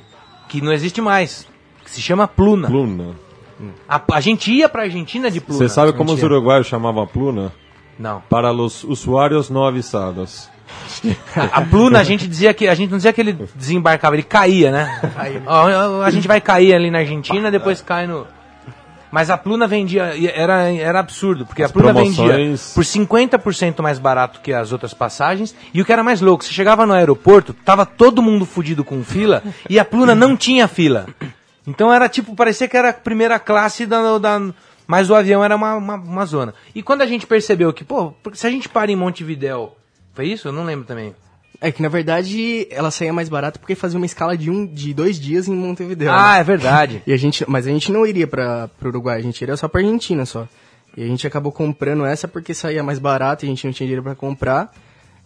que não existe mais. Que se chama Pluna. Pluna. A, a gente ia pra Argentina de Pluna. Você sabe como os uruguaios chamavam Pluna? Não. Para os usuários não avisados. A Pluna, a gente dizia que. A gente não dizia que ele desembarcava, ele caía, né? Ó, ó, a gente vai cair ali na Argentina, depois cai no. Mas a Pluna vendia. Era, era absurdo, porque As a Pluna vendia promoções- por 50% mais barato que as outras passagens. E o que era mais louco, você chegava no aeroporto, tava todo mundo fudido com fila, e a Pluna não tinha fila. Então era tipo, parecia que era a primeira classe da. da mas o avião era uma, uma, uma zona. E quando a gente percebeu que, pô, porque se a gente para em Montevidéu. Foi isso? Eu não lembro também. É que, na verdade, ela saía mais barata porque fazia uma escala de, um, de dois dias em Montevideo. Ah, né? é verdade. [laughs] E a gente, mas a gente não iria para o Uruguai, a gente iria só pra Argentina só. E a gente acabou comprando essa porque saía mais barato e a gente não tinha dinheiro pra comprar.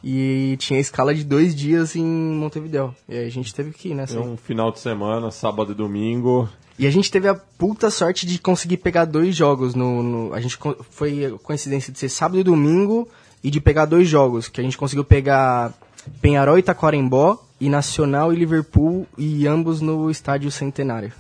E tinha escala de dois dias em Montevideo. E aí a gente teve que ir nessa. É aí. um final de semana, sábado e domingo. E a gente teve a puta sorte de conseguir pegar dois jogos no. no- a gente foi coincidência de ser sábado e domingo e de pegar dois jogos. Que a gente conseguiu pegar Penharol e Taquarembó e Nacional e Liverpool e ambos no estádio Centenário.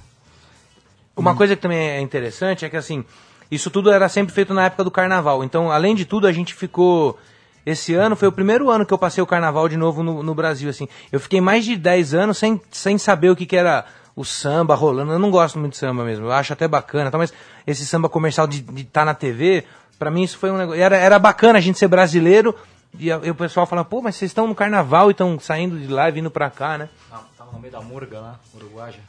Uma coisa que também é interessante é que assim, isso tudo era sempre feito na época do carnaval. Então, além de tudo, a gente ficou. Esse ano foi o primeiro ano que eu passei o carnaval de novo no, no Brasil, assim. Eu fiquei mais de 10 anos sem, sem saber o que, que era o samba rolando. Eu não gosto muito de samba mesmo, eu acho até bacana, tá? mas esse samba comercial de estar na TV, pra mim isso foi um negócio. Era, era bacana a gente ser brasileiro e, a- e o pessoal falava, pô, mas vocês estão no carnaval e estão saindo de lá e vindo pra cá, né? Não, tava no meio da murga lá, uruguaja.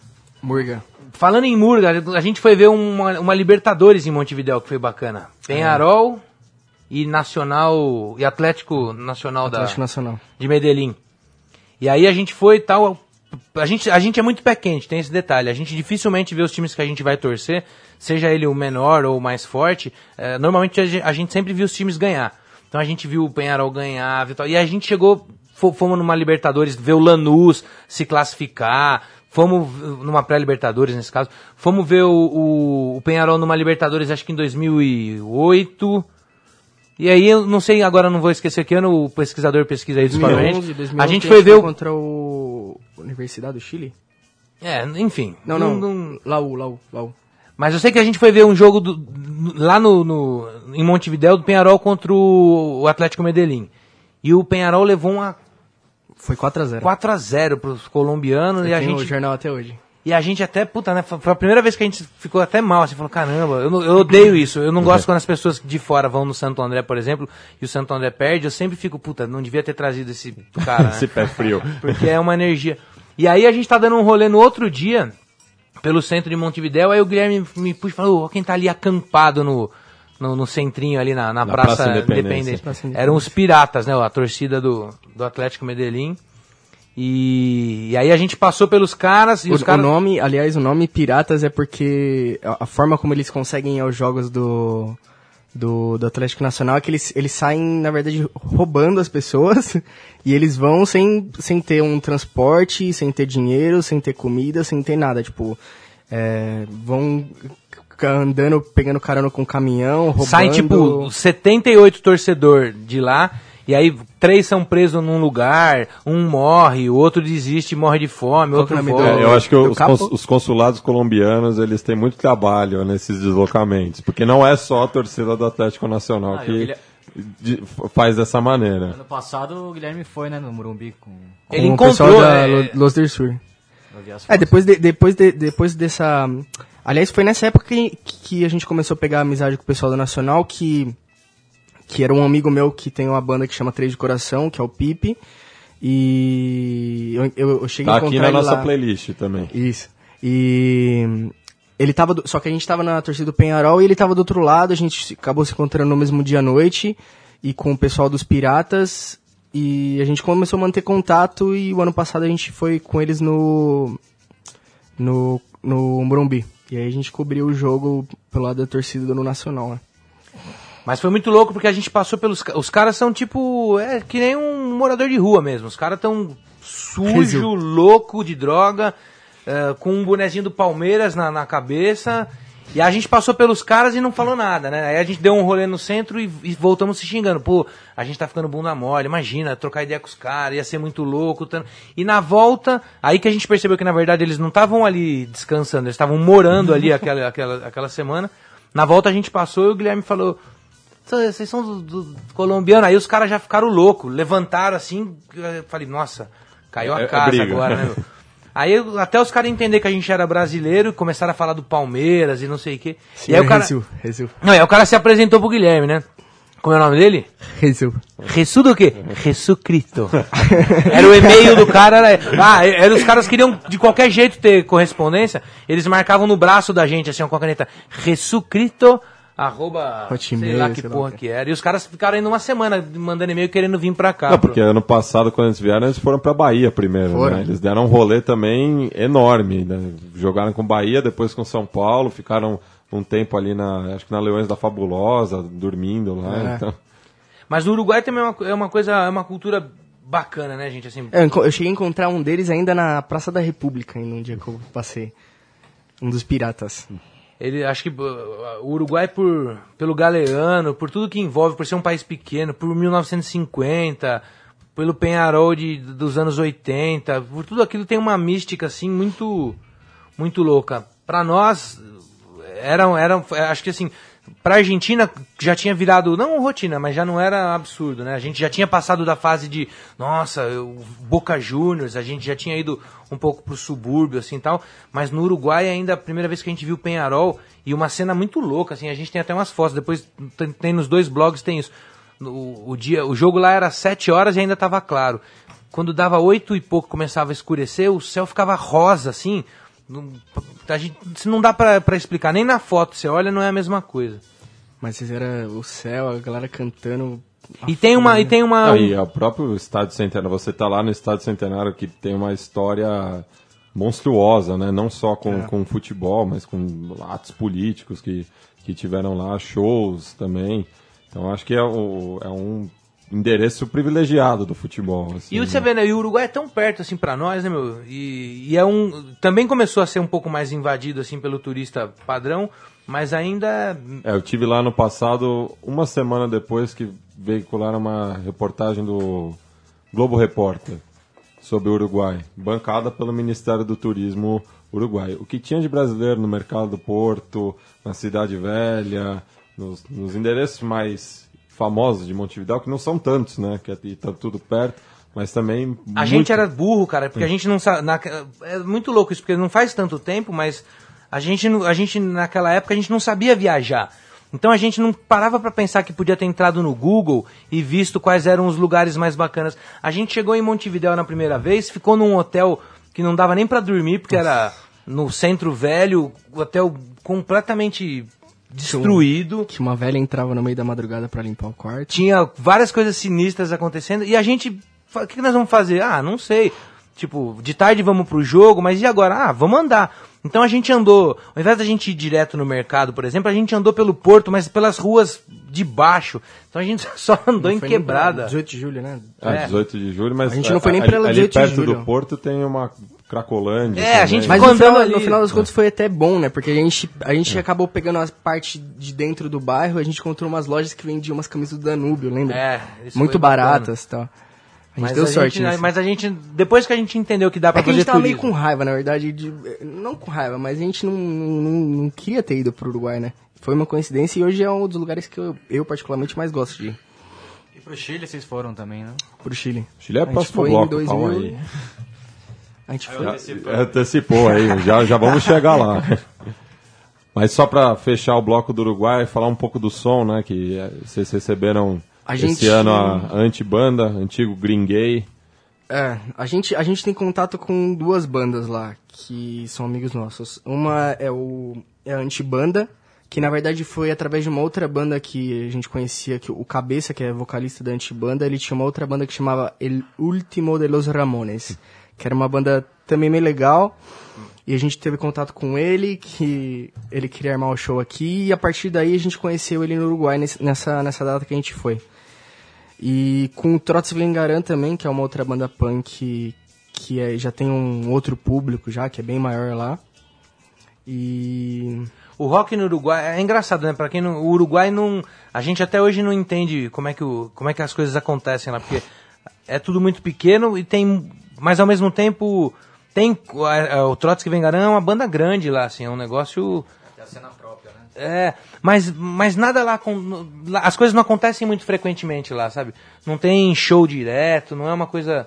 Murga. Falando em Murga, a gente foi ver uma, uma Libertadores em Montevidéu que foi bacana. Penharol e Nacional e Atlético Nacional Atlético da, Nacional. de Medellín. E aí a gente foi e tal. A gente, a gente é muito pé quente, tem esse detalhe. A gente dificilmente vê os times que a gente vai torcer, seja ele o menor ou o mais forte. eh, normalmente a gen- a gente sempre viu os times ganhar. Então a gente viu o Penharol ganhar e a gente chegou, fo- fomos numa Libertadores ver o Lanús se classificar. Fomos numa pré-Libertadores nesse caso. Fomos ver o, o, o Penharol numa Libertadores acho que em 2008. E aí, eu não sei, agora não vou esquecer que ano o pesquisador pesquisa aí dos 2011, Paranaenses. 2011, A gente foi ver o. contra o Universidade do Chile? É, enfim. Não, não. Laú, Laú, Laú. Mas eu sei que a gente foi ver um jogo do- lá no, no- em Montevidéu do Penharol contra o, Atlético Medellín. E o Penharol levou uma Foi 4x0. 4 a 0 pros colombianos e a Tem o gente jornal até hoje. e a gente até, puta, né, foi a primeira vez que a gente ficou até mal, assim, falou, caramba, eu, não- eu odeio isso, eu não gosto quando as pessoas de fora vão no Santo André, por exemplo, e o Santo André perde, eu sempre fico, puta, não devia ter trazido esse cara, [laughs] né? Esse pé frio. porque é uma energia. E aí a gente tá dando um rolê no outro dia, pelo centro de Montevidéu, aí o Guilherme me puxa e falou, ó, quem tá ali acampado no, no, no centrinho ali na, na, Na Praça, Praça Independência. Independência. Praça Independência. Eram os Piratas, né, a torcida do, do Atlético Medellín. E, e aí a gente passou pelos caras e O, os caras... o nome, aliás, o nome Piratas é porque a, a forma como eles conseguem ir aos jogos do, do, do Atlético Nacional é que eles, eles saem, na verdade, roubando as pessoas [laughs] e eles vão sem, sem ter um transporte, sem ter dinheiro, sem ter comida, sem ter nada. Tipo, é, vão andando, pegando carona com caminhão, roubando. Saem, tipo, 78 torcedor de lá, e aí três são presos num lugar, um morre, o outro desiste e morre de fome, Qual outro é volta. É, eu acho que os, cons- os consulados colombianos eles têm muito trabalho nesses deslocamentos, porque não é só a torcida do Atlético Nacional Ah, que de- faz dessa maneira. Ano passado o Guilherme foi, né, no Morumbi com... com Ele o encontrou, pessoal da é, Lo- Los del Sur. É, depois, de- depois, de- depois dessa. Aliás, foi nessa época que, que a gente começou a pegar amizade com o pessoal do Nacional, que, que era um amigo meu que tem uma banda que chama Três de Coração, que é o Pipe. E eu, eu, eu cheguei Tá a aqui encontrar na ele nossa lá. playlist também. Isso. E Ele tava. do- só que a gente tava na torcida do Penharol e ele tava do outro lado. A gente acabou se encontrando no mesmo dia à noite e com o pessoal dos Piratas. E a gente começou a manter contato e o ano passado a gente foi com eles no. no. no Morumbi. E aí a gente cobriu o jogo pelo lado da torcida no Nacional, né? Mas foi muito louco porque a gente passou pelos. Os caras são tipo. É que nem um morador de rua mesmo. Os caras tão sujo, Resil. louco de droga, é, com um bonezinho do Palmeiras na, na cabeça. E a gente passou pelos caras e não falou nada, né? Aí a gente deu um rolê no centro e, e voltamos se xingando. Pô, a gente tá ficando bunda mole, imagina, trocar ideia com os caras, ia ser muito louco. E na volta, aí que a gente percebeu que na verdade eles não estavam ali descansando, eles estavam morando ali [laughs] aquela, aquela, aquela semana. Na volta a gente passou e o Guilherme falou: "Cê- vocês são do, do colombiano. Aí os caras já ficaram loucos, levantaram assim. Eu falei, nossa, caiu a É- é casa agora, né? [laughs] Aí eu- até os caras entenderam que a gente era brasileiro e começaram a falar do Palmeiras e não sei o quê. e aí o cara. Resil, Resil. Não, aí o cara se apresentou pro Guilherme, né? Como é o nome dele? Resil. Resu do quê? [laughs] Resu Cristo. [laughs] Era o e-mail do cara. Era, ah, era, os caras queriam de qualquer jeito ter correspondência. Eles marcavam no braço da gente, assim, com a caneta. Resu Cristo. Arroba, sei Hotmail, lá que sei lá porra quê. que era. E os caras ficaram ainda uma semana mandando e-mail querendo vir pra cá. Não, porque ano passado, quando eles vieram, eles foram pra Bahia primeiro, Foram. né? Eles deram um rolê também enorme, né? Jogaram com Bahia, depois com São Paulo, ficaram um tempo ali na, acho que na Leões da Fabulosa, dormindo lá, É. então... Mas no Uruguai também é uma, é uma coisa, é uma cultura bacana, né, gente? Assim, É, Eu, cheguei a encontrar um deles ainda na Praça da República, ainda um dia que eu passei. Um dos piratas. Ele, acho que uh, o Uruguai, por, pelo Galeano, por tudo que envolve, por ser um país pequeno, por 1950, pelo Penharol de, dos anos 80, por tudo aquilo tem uma mística, assim, muito, muito louca. Pra nós, era, era, acho que assim, pra Argentina já tinha virado, não rotina, mas já não era absurdo, né? A gente já tinha passado da fase de, nossa, eu- Boca Juniors, a gente já tinha ido um pouco pro subúrbio, assim, tal, mas no Uruguai ainda, a primeira vez que a gente viu o Penharol, e uma cena muito louca, assim, a gente tem até umas fotos, depois tem, tem nos dois blogs, tem isso. O, o dia, o jogo lá era 7 horas e ainda tava claro. Quando dava oito e pouco começava a escurecer, o céu ficava rosa, assim, não, a gente, isso não dá pra, pra explicar, nem na foto, você olha, não é a mesma coisa. Mas era o céu, a galera cantando. E tem uma, e tem uma, Ah, e o próprio Estádio Centenário, você tá lá no Estádio Centenário que tem uma história monstruosa, né? Não só com, com futebol, mas com atos políticos que, que tiveram lá, shows também. Então acho que é, o, é um endereço privilegiado do futebol. assim, E né? você vê, né, e o Uruguai é tão perto assim pra nós, né, meu? E, e é um. Também começou a ser um pouco mais invadido assim pelo turista padrão, mas ainda. É, eu tive lá no passado, uma semana depois que veicularam uma reportagem do Globo Repórter sobre o Uruguai, bancada pelo Ministério do Turismo Uruguai. O que tinha de brasileiro no mercado do Porto, na Cidade Velha, nos, nos endereços mais famosos de Montevidéu, que não são tantos, né? Que está tudo perto, mas também. A gente era burro, cara, porque a gente não sabe. É muito louco isso, porque não faz tanto tempo, mas a gente, a gente naquela época a gente não sabia viajar. Então a gente não parava pra pensar que podia ter entrado no Google e visto quais eram os lugares mais bacanas. A gente chegou em Montevidéu na primeira vez, ficou num hotel que não dava nem pra dormir, porque era no centro velho, o hotel completamente destruído. Que uma velha entrava no meio da madrugada pra limpar o quarto. tinha várias coisas sinistras acontecendo e a gente, o que, nós vamos fazer? Ah, não sei. Tipo, de tarde vamos pro jogo, mas e agora? Ah, vamos andar. Então a gente andou, ao invés da gente ir direto no mercado, por exemplo, a gente andou pelo porto, mas pelas ruas de baixo. Então a gente [laughs] só andou em quebrada. pra 18 de julho, né? Ah, É. 18 de julho, mas A gente não foi nem ali- pela ali 18 de perto julho. do Porto tem uma Cracolândia. É, a também. gente Mas ficou no final, andando ali. no final das contas foi até bom, né? Porque a gente, a gente acabou pegando as partes de dentro do bairro, a gente encontrou umas lojas que vendiam umas camisas do Danúbio, lembra? É, isso Muito baratas e tal. A gente Mas deu a sorte gente, nisso. Mas a gente, depois que a gente entendeu que dá pra É que a fazer gente tava meio turismo, com raiva, na verdade. de- não com raiva, mas a gente não, não, não queria ter ido pro Uruguai, né? Foi uma coincidência e hoje é um dos lugares que eu, eu particularmente mais gosto de ir. E pro Chile vocês foram também, né? Pro Chile. Chile é A próximo foi em bloco, 2000. calma aí. A gente foi. Antecipou aí, já, já vamos chegar lá. [laughs] Mas só para fechar o bloco do Uruguai, falar um pouco do som, né? Que eh, vocês receberam A esse gente- ano a Antibanda, antigo Green Gay. É, a gente, a gente tem contato com duas bandas lá, que são amigos nossos. Uma é, o, é a Antibanda, que na verdade foi através de uma outra banda que a gente conhecia, que o Cabeça, que é vocalista da Antibanda, ele tinha uma outra banda que chamava El Último de los Ramones, que era uma banda também meio legal. E a gente teve contato com ele, que ele queria armar o show aqui, e a partir daí a gente conheceu ele no Uruguai nessa, nessa data que a gente foi. E com o Trotsky Vengaran também, que é uma outra banda punk que é- já tem um outro público já, que é bem maior lá. E O rock no Uruguai é engraçado, né? Para quem não, o Uruguai não, a gente até hoje não entende como é que o, como é que as coisas acontecem lá, porque é tudo muito pequeno e tem, mas ao mesmo tempo tem é, é, o Trotsky Vengaran é uma banda grande lá, assim, é um negócio é, mas, mas nada lá, com, lá- As coisas não acontecem muito frequentemente lá, sabe? Não tem show direto, não é uma coisa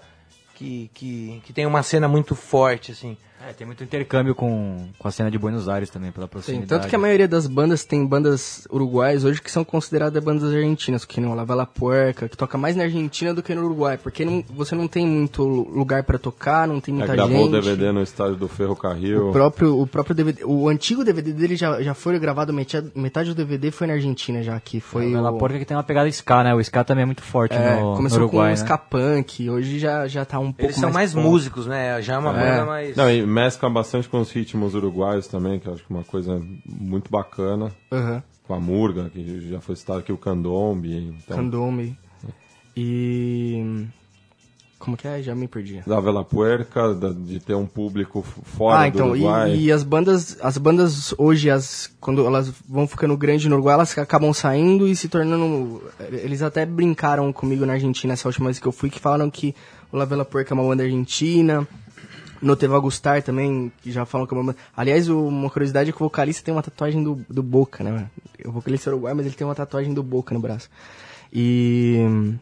que, que, que tem uma cena muito forte, assim. É, tem muito intercâmbio com, com a cena de Buenos Aires também, pela tem, proximidade. tanto que a maioria das bandas tem bandas uruguaias hoje que são consideradas bandas argentinas, que nem o Lavela Puerca, que toca mais na Argentina do que no Uruguai, porque não, você não tem muito lugar pra tocar, não tem É, muita gravou gente. o DVD no estádio do Ferro Carril. O próprio, o próprio DVD, o antigo DVD dele já, já foi gravado, metade, metade do DVD foi na Argentina já, que foi Ela o... porca que tem uma pegada ska, né? O ska também é muito forte É, no, começou no Uruguai, com o né? ska punk, hoje já, já tá um pouco Eles são mais, pop. músicos, né? Já é uma É. banda mais. Não, e mescla bastante com os ritmos uruguaios também, que eu acho que é uma coisa muito bacana. Aham. Com a Murga, que já foi citado aqui, o Candombe. Então, Candombe. E. Como que é? Já me perdi. da Vela Puerca, da- de ter um público fora ah, do então, e, Uruguai. e as bandas, as bandas hoje, as, quando elas vão ficando grandes no Uruguai, elas acabam saindo e se tornando. Eles até brincaram comigo na Argentina essa última vez que eu fui, que falaram que o La Vela Puerca é uma banda argentina. No Te Va Gustar também, que já falam que é uma. Aliás, uma curiosidade é que o vocalista tem uma tatuagem do, do Boca, né? O vocalista é uruguai, mas ele tem uma tatuagem do Boca no braço. E.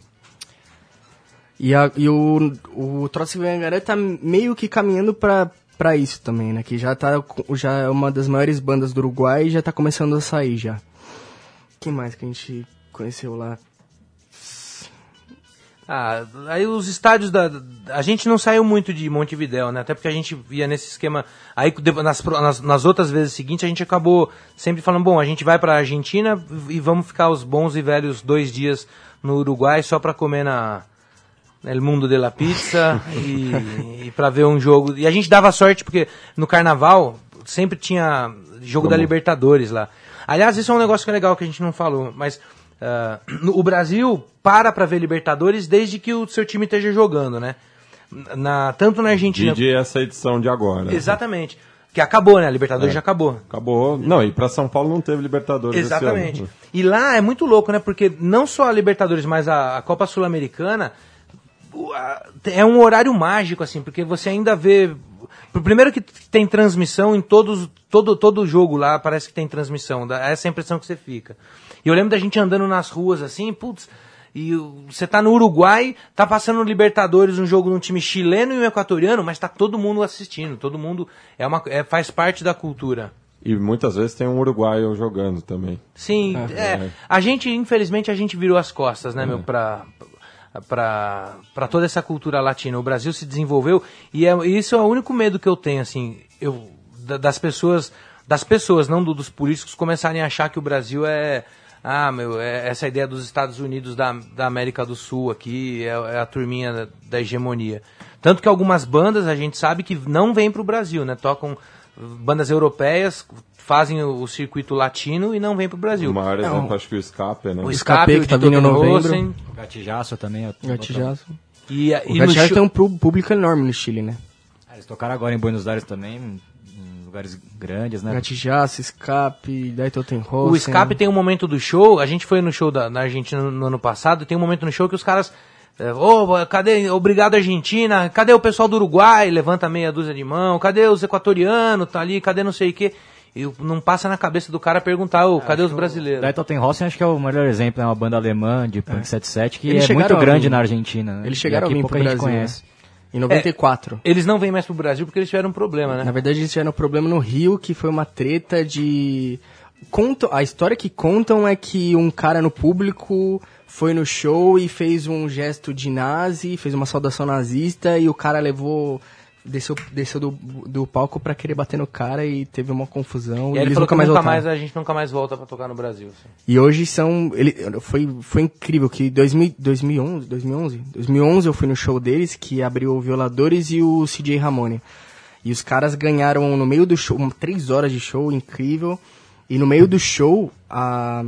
E, a, e o, o Trotsky Vengaré tá meio que caminhando pra, pra isso também, né? Que já, tá, já é uma das maiores bandas do Uruguai e já tá começando a sair já. Quem mais que a gente conheceu lá? Ah, aí os estádios da. A gente não saiu muito de Montevidéu, né? Até porque a gente ia nesse esquema. Aí nas, nas, nas outras vezes seguintes a gente acabou sempre falando, bom, a gente vai pra Argentina e vamos ficar os bons e velhos dois dias no Uruguai só pra comer na. El Mundo de la Pizza [laughs] e, e para ver um jogo. E a gente dava sorte porque no carnaval sempre tinha jogo da Libertadores lá. Aliás, isso é um negócio que é legal que a gente não falou, mas no- o Brasil para pra ver Libertadores desde que o seu time esteja jogando, né? Na, tanto na Argentina. Vide essa edição de agora. Exatamente. Que acabou, né? A Libertadores já acabou. Acabou. Não, e pra São Paulo não teve Libertadores Exatamente. E lá é muito louco, né? Porque não só a Libertadores, mas a, a Copa Sul-Americana é um horário mágico, assim, porque você ainda vê. Primeiro que tem transmissão em todos. Todo, todo jogo lá parece que tem transmissão. Essa é a impressão que você fica. E eu lembro da gente andando nas ruas assim, putz. E você tá no Uruguai, tá passando no Libertadores um jogo de um time chileno e um equatoriano, mas tá todo mundo assistindo, todo mundo é uma, é, faz parte da cultura. E muitas vezes tem um uruguaio jogando também. Sim, é, a gente, infelizmente, a gente virou as costas, né, meu, pra, pra, pra toda essa cultura latina. O Brasil se desenvolveu e, é, e isso é o único medo que eu tenho, assim, eu, da- das pessoas, das pessoas, não do- dos políticos, começarem a achar que o Brasil é, ah, meu, é essa ideia dos Estados Unidos da, da América do Sul aqui, é, é a turminha da, da hegemonia. Tanto que algumas bandas a gente sabe que não vêm pro Brasil, né, tocam bandas europeias, fazem o, o circuito latino e não vêm pro Brasil. O maior Não. exemplo, acho que o Escape, né? O Escape, que tá o de vindo em novembro. Rosen, O Gatijaço também. é- Gatijaço. E, O e Gatijaço tem um público enorme no Chile, né? É, Eles tocaram agora em Buenos Aires também, lugares grandes, né? Gatijaço, Escape, daí Tottenham O Escape tem um momento do show, a gente foi no show da, na Argentina no, no ano passado, tem um momento no show que os caras. é, Ô, cadê? Obrigado, Argentina. Cadê o pessoal do Uruguai? Levanta meia dúzia de mão. Cadê os equatorianos? Tá ali, cadê não sei o quê? E não passa na cabeça do cara perguntar, ô, cadê os brasileiros? Daí Tottenhausen acho que é o melhor exemplo, é uma banda alemã de punk 77 que Eles é muito a grande na Argentina. Né? Eles E chegaram a aqui vir pouca pro gente Brasil, conhece. né? Em 94. Eles não vêm mais pro Brasil porque eles tiveram um problema, né? Na verdade, eles tiveram um problema no Rio, que foi uma treta de... contam, a história que contam é que um cara no público foi no show e fez um gesto de nazi, fez uma saudação nazista e o cara levou desceu, desceu do, do palco pra querer bater no cara e teve uma confusão. E aí ele falou nunca mais nunca mais, a gente nunca mais volta pra tocar no Brasil. assim. E hoje são. Ele, foi, foi incrível que 2000, 2011, 2011, 2011 eu fui no show deles, que abriu o Violadores e o CJ Ramone. E os caras ganharam no meio do show, três horas de show, incrível. E no meio do show, a,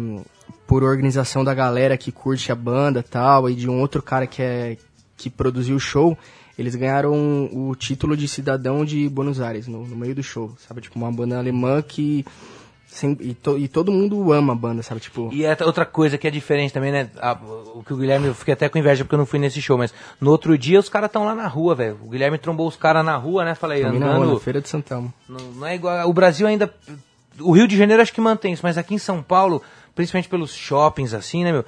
por organização da galera que curte a banda e tal, e de um outro cara que, é, que produziu o show, eles ganharam o título de cidadão de Buenos Aires no, no meio do show, sabe? Tipo, uma banda alemã que. sem- e, to- e todo mundo ama a banda, sabe? Tipo. E é outra coisa que é diferente também, né? A- o que o Guilherme, eu fiquei até com inveja porque eu não fui nesse show, mas no outro dia os caras estão lá na rua, velho. O Guilherme trombou os caras na rua, né? Falei, Também na rua, andando. na Feira de Santana. Não, não é igual. O Brasil ainda. O Rio de Janeiro acho que mantém isso, mas aqui em São Paulo, principalmente pelos shoppings assim, né, meu?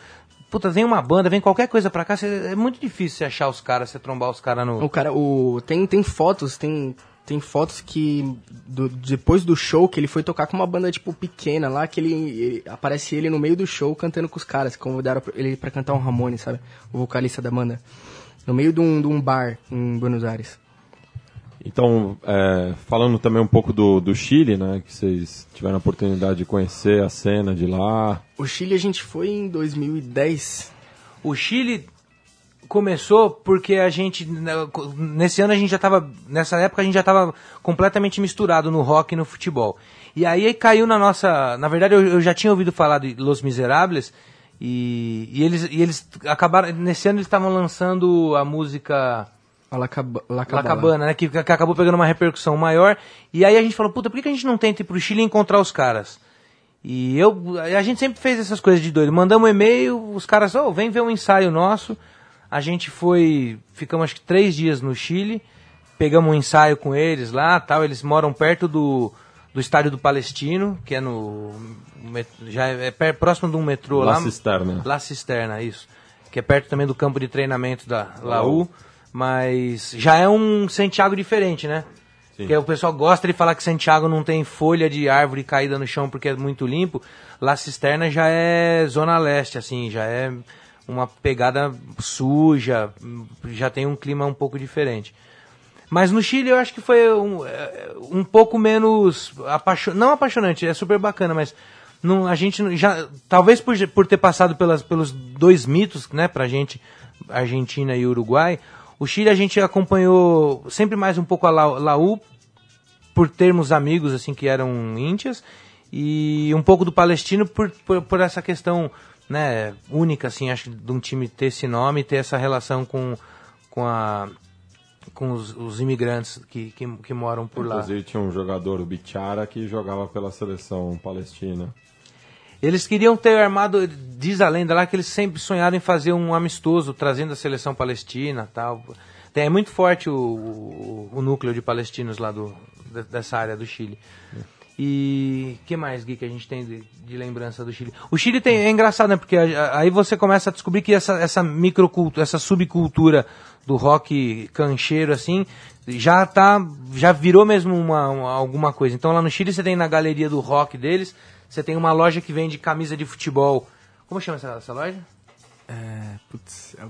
Puta, vem uma banda, vem qualquer coisa pra cá, cê- é muito difícil você achar os caras, você trombar os caras no. O cara, o, tem, tem fotos, tem, tem fotos que do- depois do show que ele foi tocar com uma banda tipo pequena lá, que ele, ele- aparece ele no meio do show cantando com os caras, convidaram ele pra cantar um Ramone, sabe? O vocalista da banda. No meio de um, de um bar em Buenos Aires. Então, é, falando também um pouco do, do Chile, né? Que vocês tiveram a oportunidade de conhecer a cena de lá. O Chile a gente foi em 2010. O Chile começou porque a gente né, nesse ano a gente já estava nessa época a gente já estava completamente misturado no rock e no futebol e aí caiu na nossa na verdade eu, eu já tinha ouvido falar de Los Miserables e, e eles e eles acabaram nesse ano eles estavam lançando a música A La, Caba, La La Cabana. Cabana, né? Que, que acabou pegando uma repercussão maior. E aí a gente falou, puta, por que a gente não tenta ir pro Chile e encontrar os caras? E eu, a gente sempre fez essas coisas de doido. Mandamos um e-mail, os caras, oh, vem ver um ensaio nosso. A gente foi, ficamos acho que três dias no Chile, pegamos um ensaio com eles lá, tal. Eles moram perto do, do estádio do Palestino, que é no, já é, é próximo de um metrô La lá. Cisterna. La Cisterna, isso. Que é perto também do campo de treinamento da Laú. Mas já é um Santiago diferente, né? Sim. Porque o pessoal gosta de falar que Santiago não tem folha de árvore caída no chão porque é muito limpo. La Cisterna já é zona leste, assim, já é uma pegada suja, já tem um clima um pouco diferente. Mas no Chile eu acho que foi um, um pouco menos apaixonante, não apaixonante, é super bacana, mas não, a gente já talvez por, por ter passado pelas, pelos dois mitos, né, pra gente, Argentina e Uruguai, o Chile a gente acompanhou sempre mais um pouco a La- Laú por termos amigos assim que eram índias e um pouco do palestino por, por, por essa questão né, única assim acho de um time ter esse nome e ter essa relação com com a com os, os imigrantes que, que, que moram por lá Inclusive tinha um jogador, o Bichara, que jogava pela seleção palestina. Eles queriam ter armado, diz a lenda lá que eles sempre sonharam em fazer um amistoso, trazendo a seleção palestina tal. É muito forte o, o, o núcleo de palestinos lá do, de- dessa área do Chile. E que mais, Gui, que a gente tem de, de lembrança do Chile? O Chile tem, é engraçado, né? Porque aí você começa a descobrir que essa, essa microcultura, essa subcultura do rock cancheiro, assim, já tá, já virou mesmo uma, uma- alguma coisa. Então lá no Chile você tem na galeria do rock deles, você tem uma loja que vende camisa de futebol. Como chama essa, essa loja? É, putz, é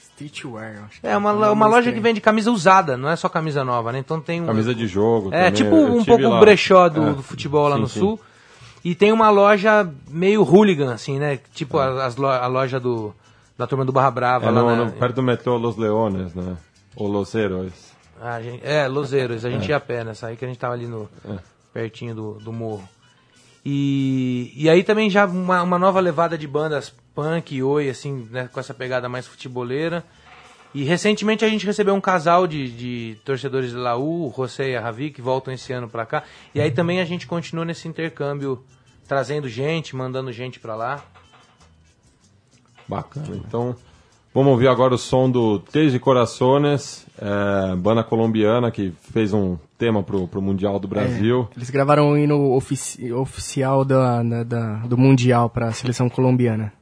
streetwear, eu acho. É uma, Um nome uma loja que vende camisa usada, não é só camisa nova, né? Então tem um, Camisa de jogo É, também, tipo eu um pouco o brechó do, É. do futebol lá Sim, no sim. sul. E tem uma loja meio hooligan, assim, né? Tipo a, as lo- a loja do, da turma do Barra Brava É lá no, na- no- perto do metrô Los Leones, né? Ou Los Heróis. Ah, gente- é, Lozeiros, a gente ia a pé nessa aí que a gente tava ali no, pertinho do, do morro. E, e aí também já uma, uma nova levada de bandas punk e oi, assim, né, com essa pegada mais futeboleira. E recentemente a gente recebeu um casal de, de torcedores de Laú, o José e a Ravi, que voltam esse ano pra cá. E aí também a gente continua nesse intercâmbio, trazendo gente, mandando gente pra lá. Bacana. Então, vamos ouvir agora o som do Três de Corazones, é, banda colombiana que fez um tema pro, pro Mundial do Brasil. Eles gravaram o hino ofici oficial da, da- da- do Mundial para a seleção colombiana.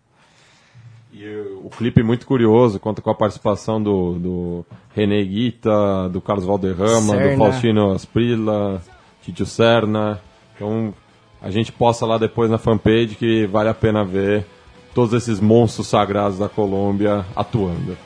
E o, o clipe é muito curioso, conta com a participação do, do René Guita, do Carlos Valderrama, do Serna. Faustino Asprilla, Tito Serna. Então, a gente posta lá depois na fanpage que vale a pena ver todos esses monstros sagrados da Colômbia atuando.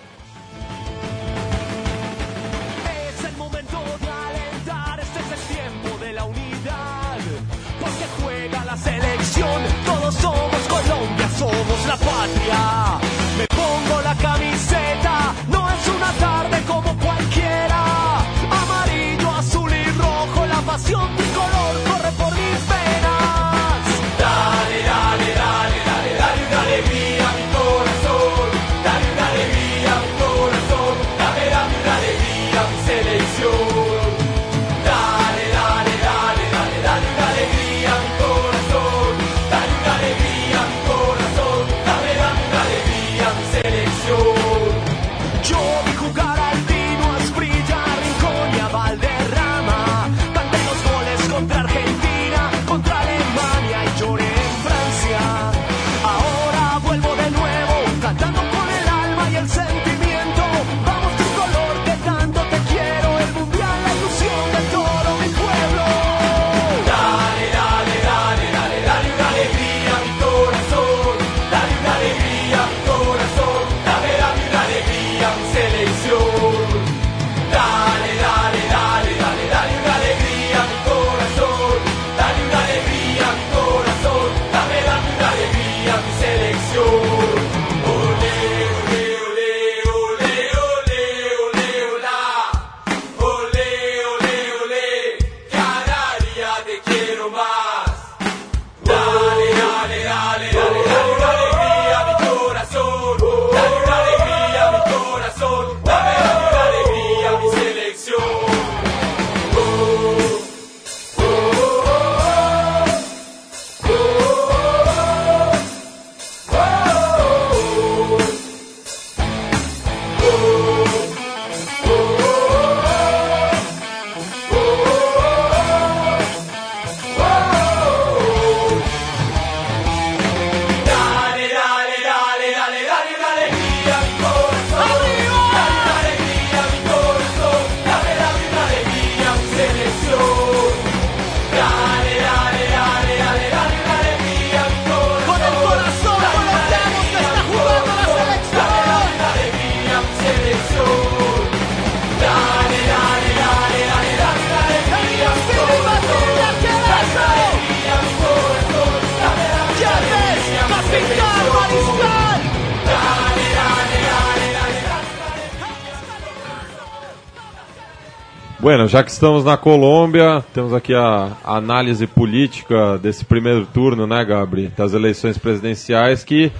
Bueno, já que estamos na Colômbia, temos aqui a análise política desse primeiro turno, né, Gabri? Das eleições presidenciais, que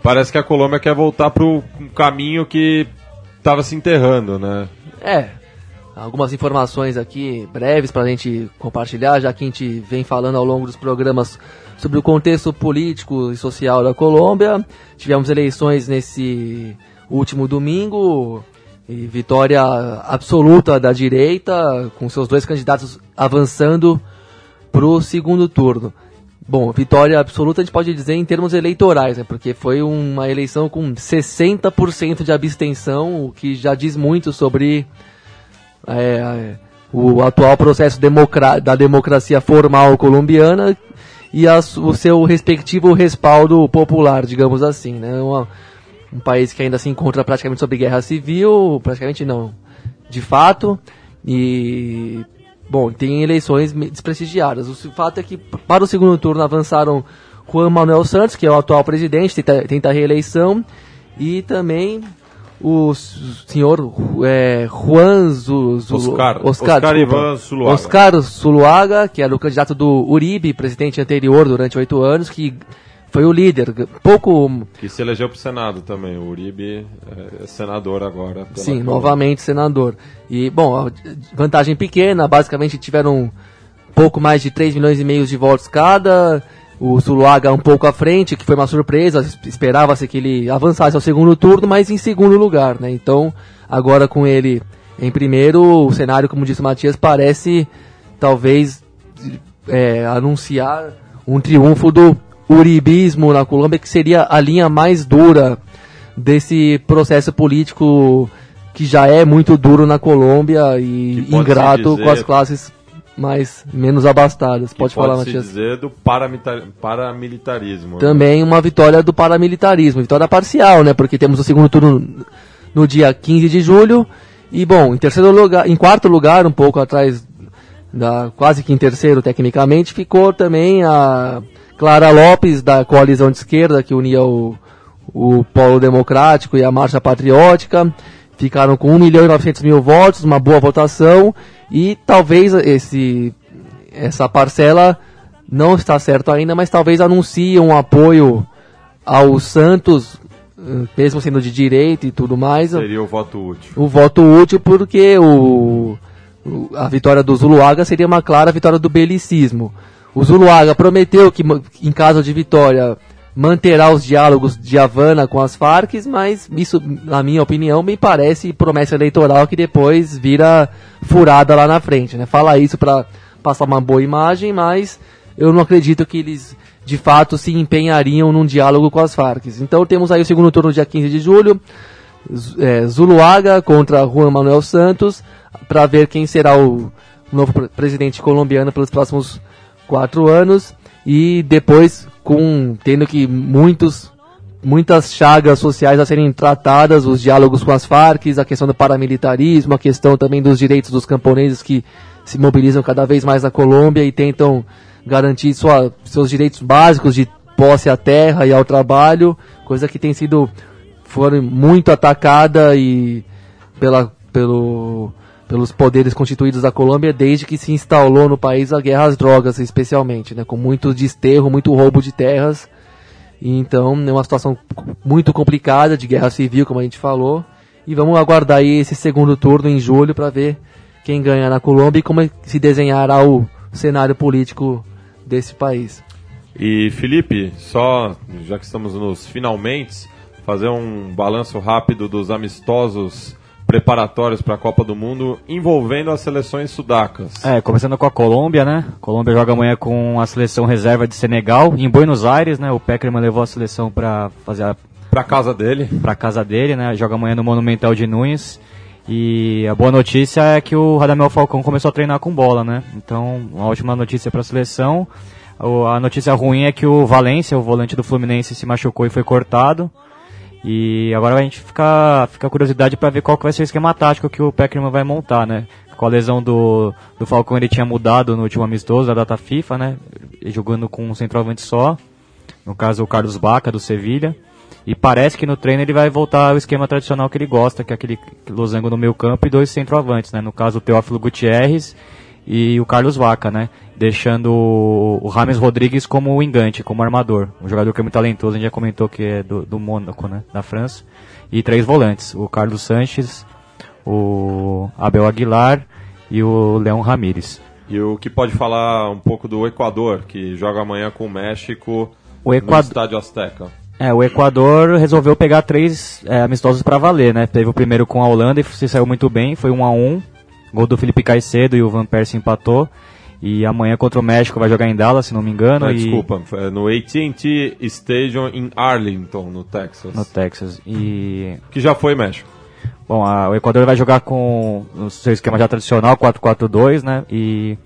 parece que a Colômbia quer voltar para o caminho que estava se enterrando, né? É, algumas informações aqui breves para a gente compartilhar, já que a gente vem falando ao longo dos programas sobre o contexto político e social da Colômbia. Tivemos eleições nesse último domingo e vitória absoluta da direita, com seus dois candidatos avançando para o segundo turno. Bom, vitória absoluta a gente pode dizer em termos eleitorais, né? Porque foi uma eleição com 60% de abstenção, o que já diz muito sobre é, o atual processo democra da democracia formal colombiana e a o seu respectivo respaldo popular, digamos assim, né? Uma- um país que ainda se encontra praticamente sobre guerra civil, praticamente não, de fato, e bom, tem eleições desprestigiadas. O fato é que para o segundo turno avançaram Juan Manuel Santos, que é o atual presidente, tenta, tenta reeleição, e também o senhor é, Juan Zu, Zu- Oscar- Oscar, Oscar. Ivan Zuluaga. Oscar Zuluaga, que era o candidato do Uribe, presidente anterior durante oito anos, que foi o líder, pouco Que se elegeu para o Senado também. O Uribe é senador agora. Sim, Colômbia. novamente senador. E, bom, vantagem pequena, basicamente tiveram pouco mais de 3 milhões e meio de votos cada. O Zuluaga um pouco à frente, que foi uma surpresa, es- esperava-se que ele avançasse ao segundo turno, mas em segundo lugar, né? Então, agora com ele em primeiro, o cenário, como disse o Matias, parece talvez é, anunciar um triunfo do uribismo na Colômbia, que seria a linha mais dura desse processo político que já é muito duro na Colômbia e ingrato dizer- com as classes mais menos abastadas. Pode que falar, pode se Matias. dizer do paramilitarismo. né? Também uma vitória do paramilitarismo, vitória parcial, né? Porque temos o segundo turno no dia 15 de julho. E bom, em terceiro lugar, em quarto lugar, um pouco atrás da quase que em terceiro tecnicamente, ficou também a Clara Lopes da coalizão de esquerda que unia o, o Polo Democrático e a Marcha Patriótica. Ficaram com 1 milhão e 900 mil votos, uma boa votação e talvez esse essa parcela não está certo ainda, mas talvez anuncie um apoio ao Santos, eh, mesmo sendo de direita e tudo mais, Seria o voto útil. o voto útil porque o, o- a vitória do Zuluaga seria uma clara vitória do belicismo. O Zuluaga prometeu que, em caso de vitória, manterá os diálogos de Havana com as Farc, mas isso, na minha opinião, me parece promessa eleitoral que depois vira furada lá na frente. Né? Fala isso para passar uma boa imagem, mas eu não acredito que eles de fato se empenhariam num diálogo com as Farc. Então temos aí o segundo turno dia 15 de julho. É, Zuluaga contra Juan Manuel Santos para ver quem será o novo pre- presidente colombiano pelos próximos quatro anos e depois com tendo que muitos muitas chagas sociais a serem tratadas, os diálogos com as Farc, a questão do paramilitarismo, a questão também dos direitos dos camponeses que se mobilizam cada vez mais na Colômbia e tentam garantir sua, seus direitos básicos de posse à terra e ao trabalho, coisa que tem sido foi muito atacada e pela, pelo, pelos poderes constituídos da Colômbia desde que se instalou no país a guerra às drogas, especialmente, né, com muito desterro, muito roubo de terras. Então é uma situação muito complicada de guerra civil, como a gente falou. E vamos aguardar aí esse segundo turno em julho para ver quem ganha na Colômbia e como é se desenhará o cenário político desse país. E Felipe, só já que estamos nos finalmente, fazer um balanço rápido dos amistosos preparatórios para a Copa do Mundo envolvendo as seleções sudacas. É, começando com a Colômbia, né? A Colômbia joga amanhã com a seleção reserva de Senegal, em Buenos Aires, né? O Peckerman levou a seleção para fazer a Para casa dele. para casa dele, né? Joga amanhã no Monumental de Nunes. E a boa notícia é que o Radamel Falcão começou a treinar com bola, né? Então, uma ótima notícia para a seleção. A notícia ruim é que o Valência, o volante do Fluminense, se machucou e foi cortado. E agora a gente fica, fica curiosidade para ver qual vai ser o esquema tático que o Peckerman vai montar, né? Com a lesão do, do Falcão, ele tinha mudado no último amistoso da data FIFA, né? Jogando com um centroavante só. No caso, o Carlos Baca, do Sevilha. E parece que no treino ele vai voltar ao esquema tradicional que ele gosta, que é aquele losango no meio campo e dois centroavantes, né? No caso, o Teófilo Gutierrez e o Carlos Vaca, né? Deixando o Rames Rodrigues como o engante, como armador. Um jogador que é muito talentoso, a gente já comentou que é do, do Mônaco, né? Da França. E três volantes, o Carlos Sanches, o Abel Aguilar e o Leão Ramírez. E o que pode falar um pouco do Equador, que joga amanhã com o México O no Equador, Estádio Azteca. É, o Equador resolveu pegar três é, amistosos para valer, né? Teve o primeiro com a Holanda e se saiu muito bem, foi 1 a 1 Gol do Felipe Caicedo e o Van Persie empatou. E amanhã contra o México vai jogar em Dallas, se não me engano. Ah, e... Desculpa, é no AT&T Stadium em Arlington, no Texas. No Texas. E. Que já foi México. Bom, a- o Equador vai jogar com o seu esquema já tradicional, 4-4-2, né? E.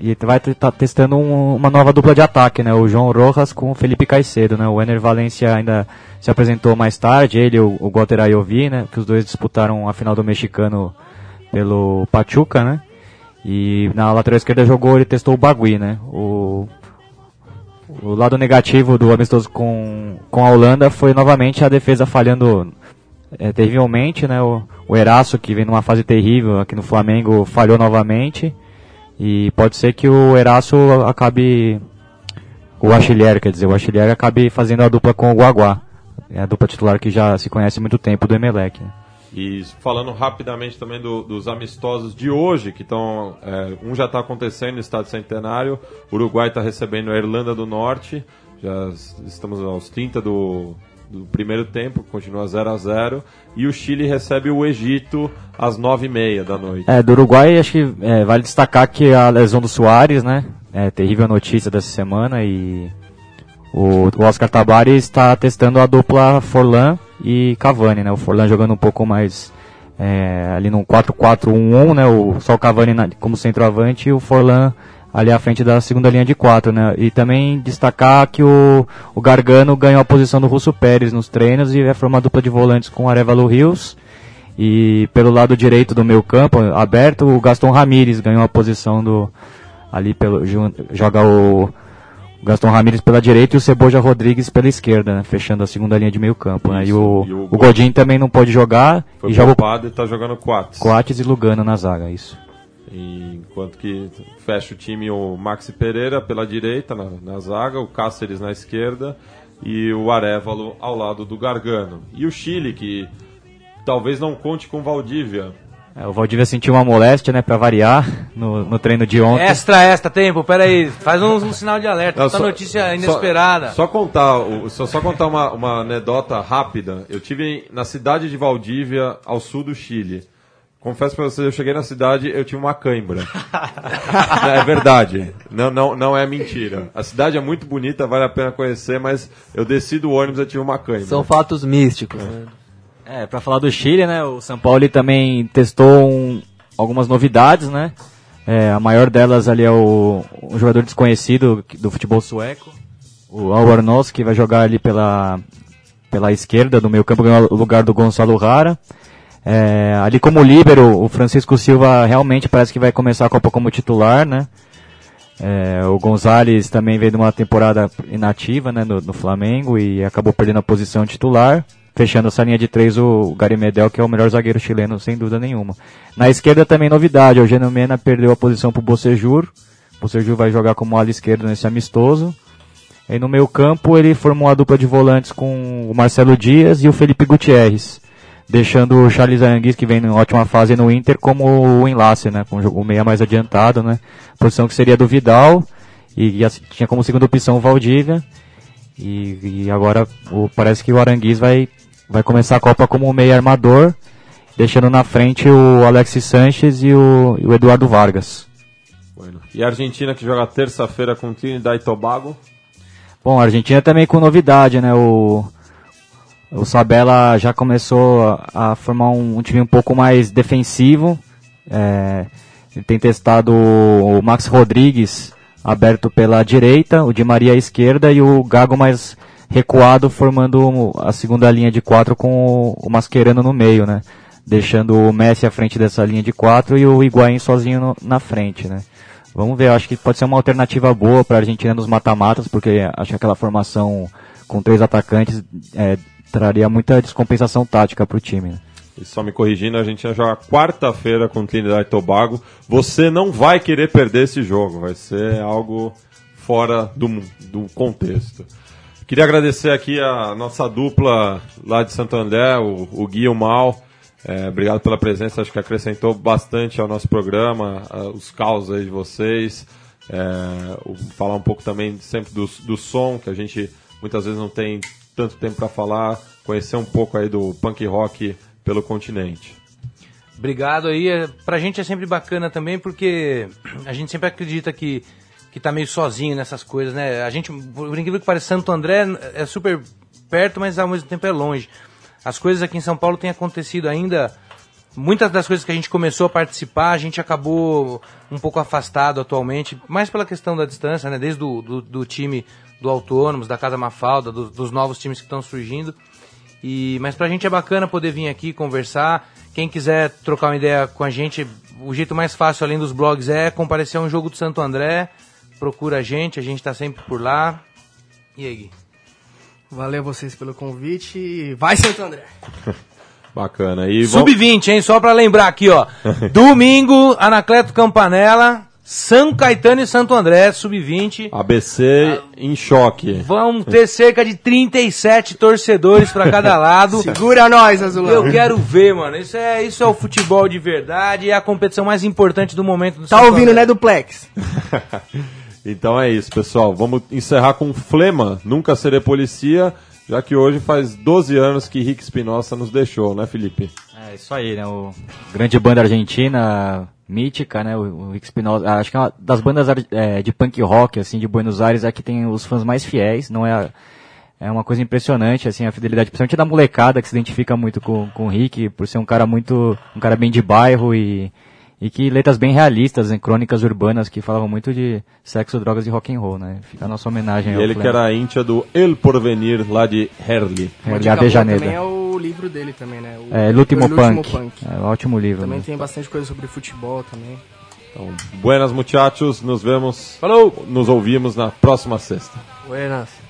E vai estar testando um- uma nova dupla de ataque, né? O João Rojas com o Felipe Caicedo, né? O Ener Valencia ainda se apresentou mais tarde, ele e o, o Walter Ayoví, né? Que os dois disputaram a final do mexicano pelo Pachuca, né? E na lateral esquerda jogou, ele testou o Bagui, né? O, o lado negativo do amistoso com, com a Holanda foi novamente a defesa falhando é, terrivelmente, né? O, o Eraço, que vem numa fase terrível aqui no Flamengo, falhou novamente. E pode ser que o Eraço acabe. O Achilher, quer dizer, o Achilher acabe fazendo a dupla com o Guaguá. É a dupla titular que já se conhece há muito tempo do Emelec. né? E falando rapidamente também do- dos amistosos de hoje, que estão. é, um já está acontecendo no Estádio Centenário, o Uruguai está recebendo a Irlanda do Norte, já estamos aos 30 do, do primeiro tempo, continua 0 a 0 e o Chile recebe o Egito às 9h30 da noite. É, do Uruguai, acho que é, vale destacar que a lesão do Soares, né? É terrível notícia dessa semana e o, Oscar Tabari está testando a dupla Forlan e Cavani, né? O Forlan jogando um pouco mais é, ali no 4-4-1-1, né? O, só o Cavani na- como centroavante e o Forlan ali à frente da segunda linha de quatro, né? E também destacar que o, o Gargano ganhou a posição do Russo Pérez nos treinos e vai formar dupla de volantes com Arevalo Rios. E pelo lado direito do meio campo, aberto, o Gaston Ramírez ganhou a posição do. Ali pelo. Joga o, o Gaston Ramírez pela direita e o Ceboja Rodrigues pela esquerda, né? Fechando a segunda linha de meio campo. Né? E, o, e o o Godin também não pode jogar Foi e joga poupado e tá jogando Coates. o Coates e Lugano na zaga, isso. E Enquanto que fecha o time o Maxi Pereira pela direita na, na zaga, o Cáceres na esquerda e o Arevalo ao lado do Gargano. E o Chile, que talvez não conte com Valdívia. É, o Valdívia sentiu uma moléstia, né, pra variar, no, no treino de ontem. Extra, extra, tempo, peraí. Faz um, um sinal de alerta. Não, Essa só- notícia inesperada. Só, só contar, o- só, só contar uma, uma anedota rápida. Eu tive na cidade de Valdívia, ao sul do Chile. Confesso pra vocês, eu cheguei na cidade, eu tive uma cãibra. [laughs] é verdade. Não, não, não é mentira. A cidade é muito bonita, vale a pena conhecer, mas eu desci do ônibus e eu tive uma cãibra. São fatos místicos. né? É, pra falar do Chile, né, o São Paulo também testou um- algumas novidades, né? É, a maior delas ali é o um jogador desconhecido do futebol sueco, o Alvarnos, que vai jogar ali pela, pela esquerda do meio campo, ganhou o lugar do Gonçalo Rara. É, ali como líbero, o Francisco Silva realmente parece que vai começar a Copa como titular, né? É, o Gonzalez também veio de uma temporada inativa né, no, no Flamengo e acabou perdendo a posição titular. Fechando essa linha de três, o Gary Medel, que é o melhor zagueiro chileno, sem dúvida nenhuma. Na esquerda também novidade, o Eugênio Mena perdeu a posição para o Bocejur. O Bocejur vai jogar como ala esquerdo nesse amistoso. E no meio campo ele formou a dupla de volantes com o Marcelo Dias e o Felipe Gutierrez. Deixando o Charles Aranguiz, que vem em ótima fase no Inter, como o enlace, né? Com o meia mais adiantado, né? Posição que seria do Vidal. E, e assim, tinha como segunda opção o Valdívia. E, e agora o- parece que o Aranguiz vai, vai começar a Copa como meia armador. Deixando na frente o Alexis Sanches e o, e o Eduardo Vargas. Bueno. E a Argentina que joga terça-feira com Trinidad e Tobago. Bom, a Argentina também com novidade, né? O, o Sabella já começou a, a formar um, um time um pouco mais defensivo. É, ele tem testado o, o Max Rodrigues aberto pela direita, o Di Maria à esquerda e o Gago mais recuado, formando a segunda linha de quatro com o, o Mascherano no meio, né? Deixando o Messi à frente dessa linha de quatro e o Higuaín sozinho no- na frente, né? Vamos ver, acho que pode ser uma alternativa boa para a Argentina nos mata-matas, porque acho que aquela formação com três atacantes é, traria muita descompensação tática para o time. né? E só me corrigindo, a Argentina joga quarta-feira com Trinidad e Tobago. Você não vai querer perder esse jogo, vai ser algo fora do, do contexto. Queria agradecer aqui a nossa dupla lá de Santo André, o, o Gui e o Mal. É, obrigado pela presença, acho que acrescentou bastante ao nosso programa, a- os causos aí de vocês. É, o- falar um pouco também sempre do, do som, que a gente muitas vezes não tem tanto tempo para falar, conhecer um pouco aí do punk rock pelo continente. Obrigado aí. É, Pra gente é sempre bacana também, porque a gente sempre acredita que, que tá meio sozinho nessas coisas, né? A gente, por incrível que pareça, Santo André é super perto, mas ao mesmo tempo é longe. As coisas aqui em São Paulo têm acontecido ainda. Muitas das coisas que a gente começou a participar, a gente acabou um pouco afastado atualmente, mais pela questão da distância, né? Desde do, do, do time do Autônomos, da Casa Mafalda, dos- dos novos times que estão surgindo. E, mas pra gente é bacana poder vir aqui conversar. Quem quiser trocar uma ideia com a gente, o jeito mais fácil, além dos blogs, é comparecer a um jogo do Santo André. Procura a gente, a gente tá sempre por lá. E aí, Gui? Valeu vocês pelo convite. e Vai, Santo André! [laughs] Bacana. E vamos- Sub-20, hein? Só pra lembrar aqui, ó. [laughs] Domingo, Anacleto Campanella, São Caetano e Santo André, Sub-20. ABC em choque. Vão ter cerca de 37 torcedores pra cada [laughs] lado. Segura nós, Azulão! Eu quero ver, mano. Isso é, isso é o futebol de verdade. É a competição mais importante do momento do Tá Santo ouvindo, André. né, Duplex? Então é isso, pessoal. Vamos encerrar com Flema, Nunca Serei Policia, já que hoje faz 12 anos que Rick Spinossa nos deixou, né, Felipe? É isso aí, né? O grande banda argentina, mítica, né? O, o Rick Spinoza, acho que é uma das bandas é, de punk rock, assim, de Buenos Aires, é que tem os fãs mais fiéis, não é a, É uma coisa impressionante, assim, a fidelidade, principalmente da molecada que se identifica muito com, com o Rick, por ser um cara muito, um cara bem de bairro e, e que letras bem realistas, em crônicas urbanas que falavam muito de sexo, drogas e rock and roll, né? Fica a nossa homenagem E ao ele que Flem. era íntia do El Porvenir, lá de Herli. É, boa Avejaneda. também é o livro dele também, né? O, É, L'Ultimo o L'Ultimo Punk. É um ótimo livro. Também né? tem bastante coisa sobre futebol também. Então, buenas muchachos, nos vemos. Falou! Nos ouvimos na próxima sexta. Buenas.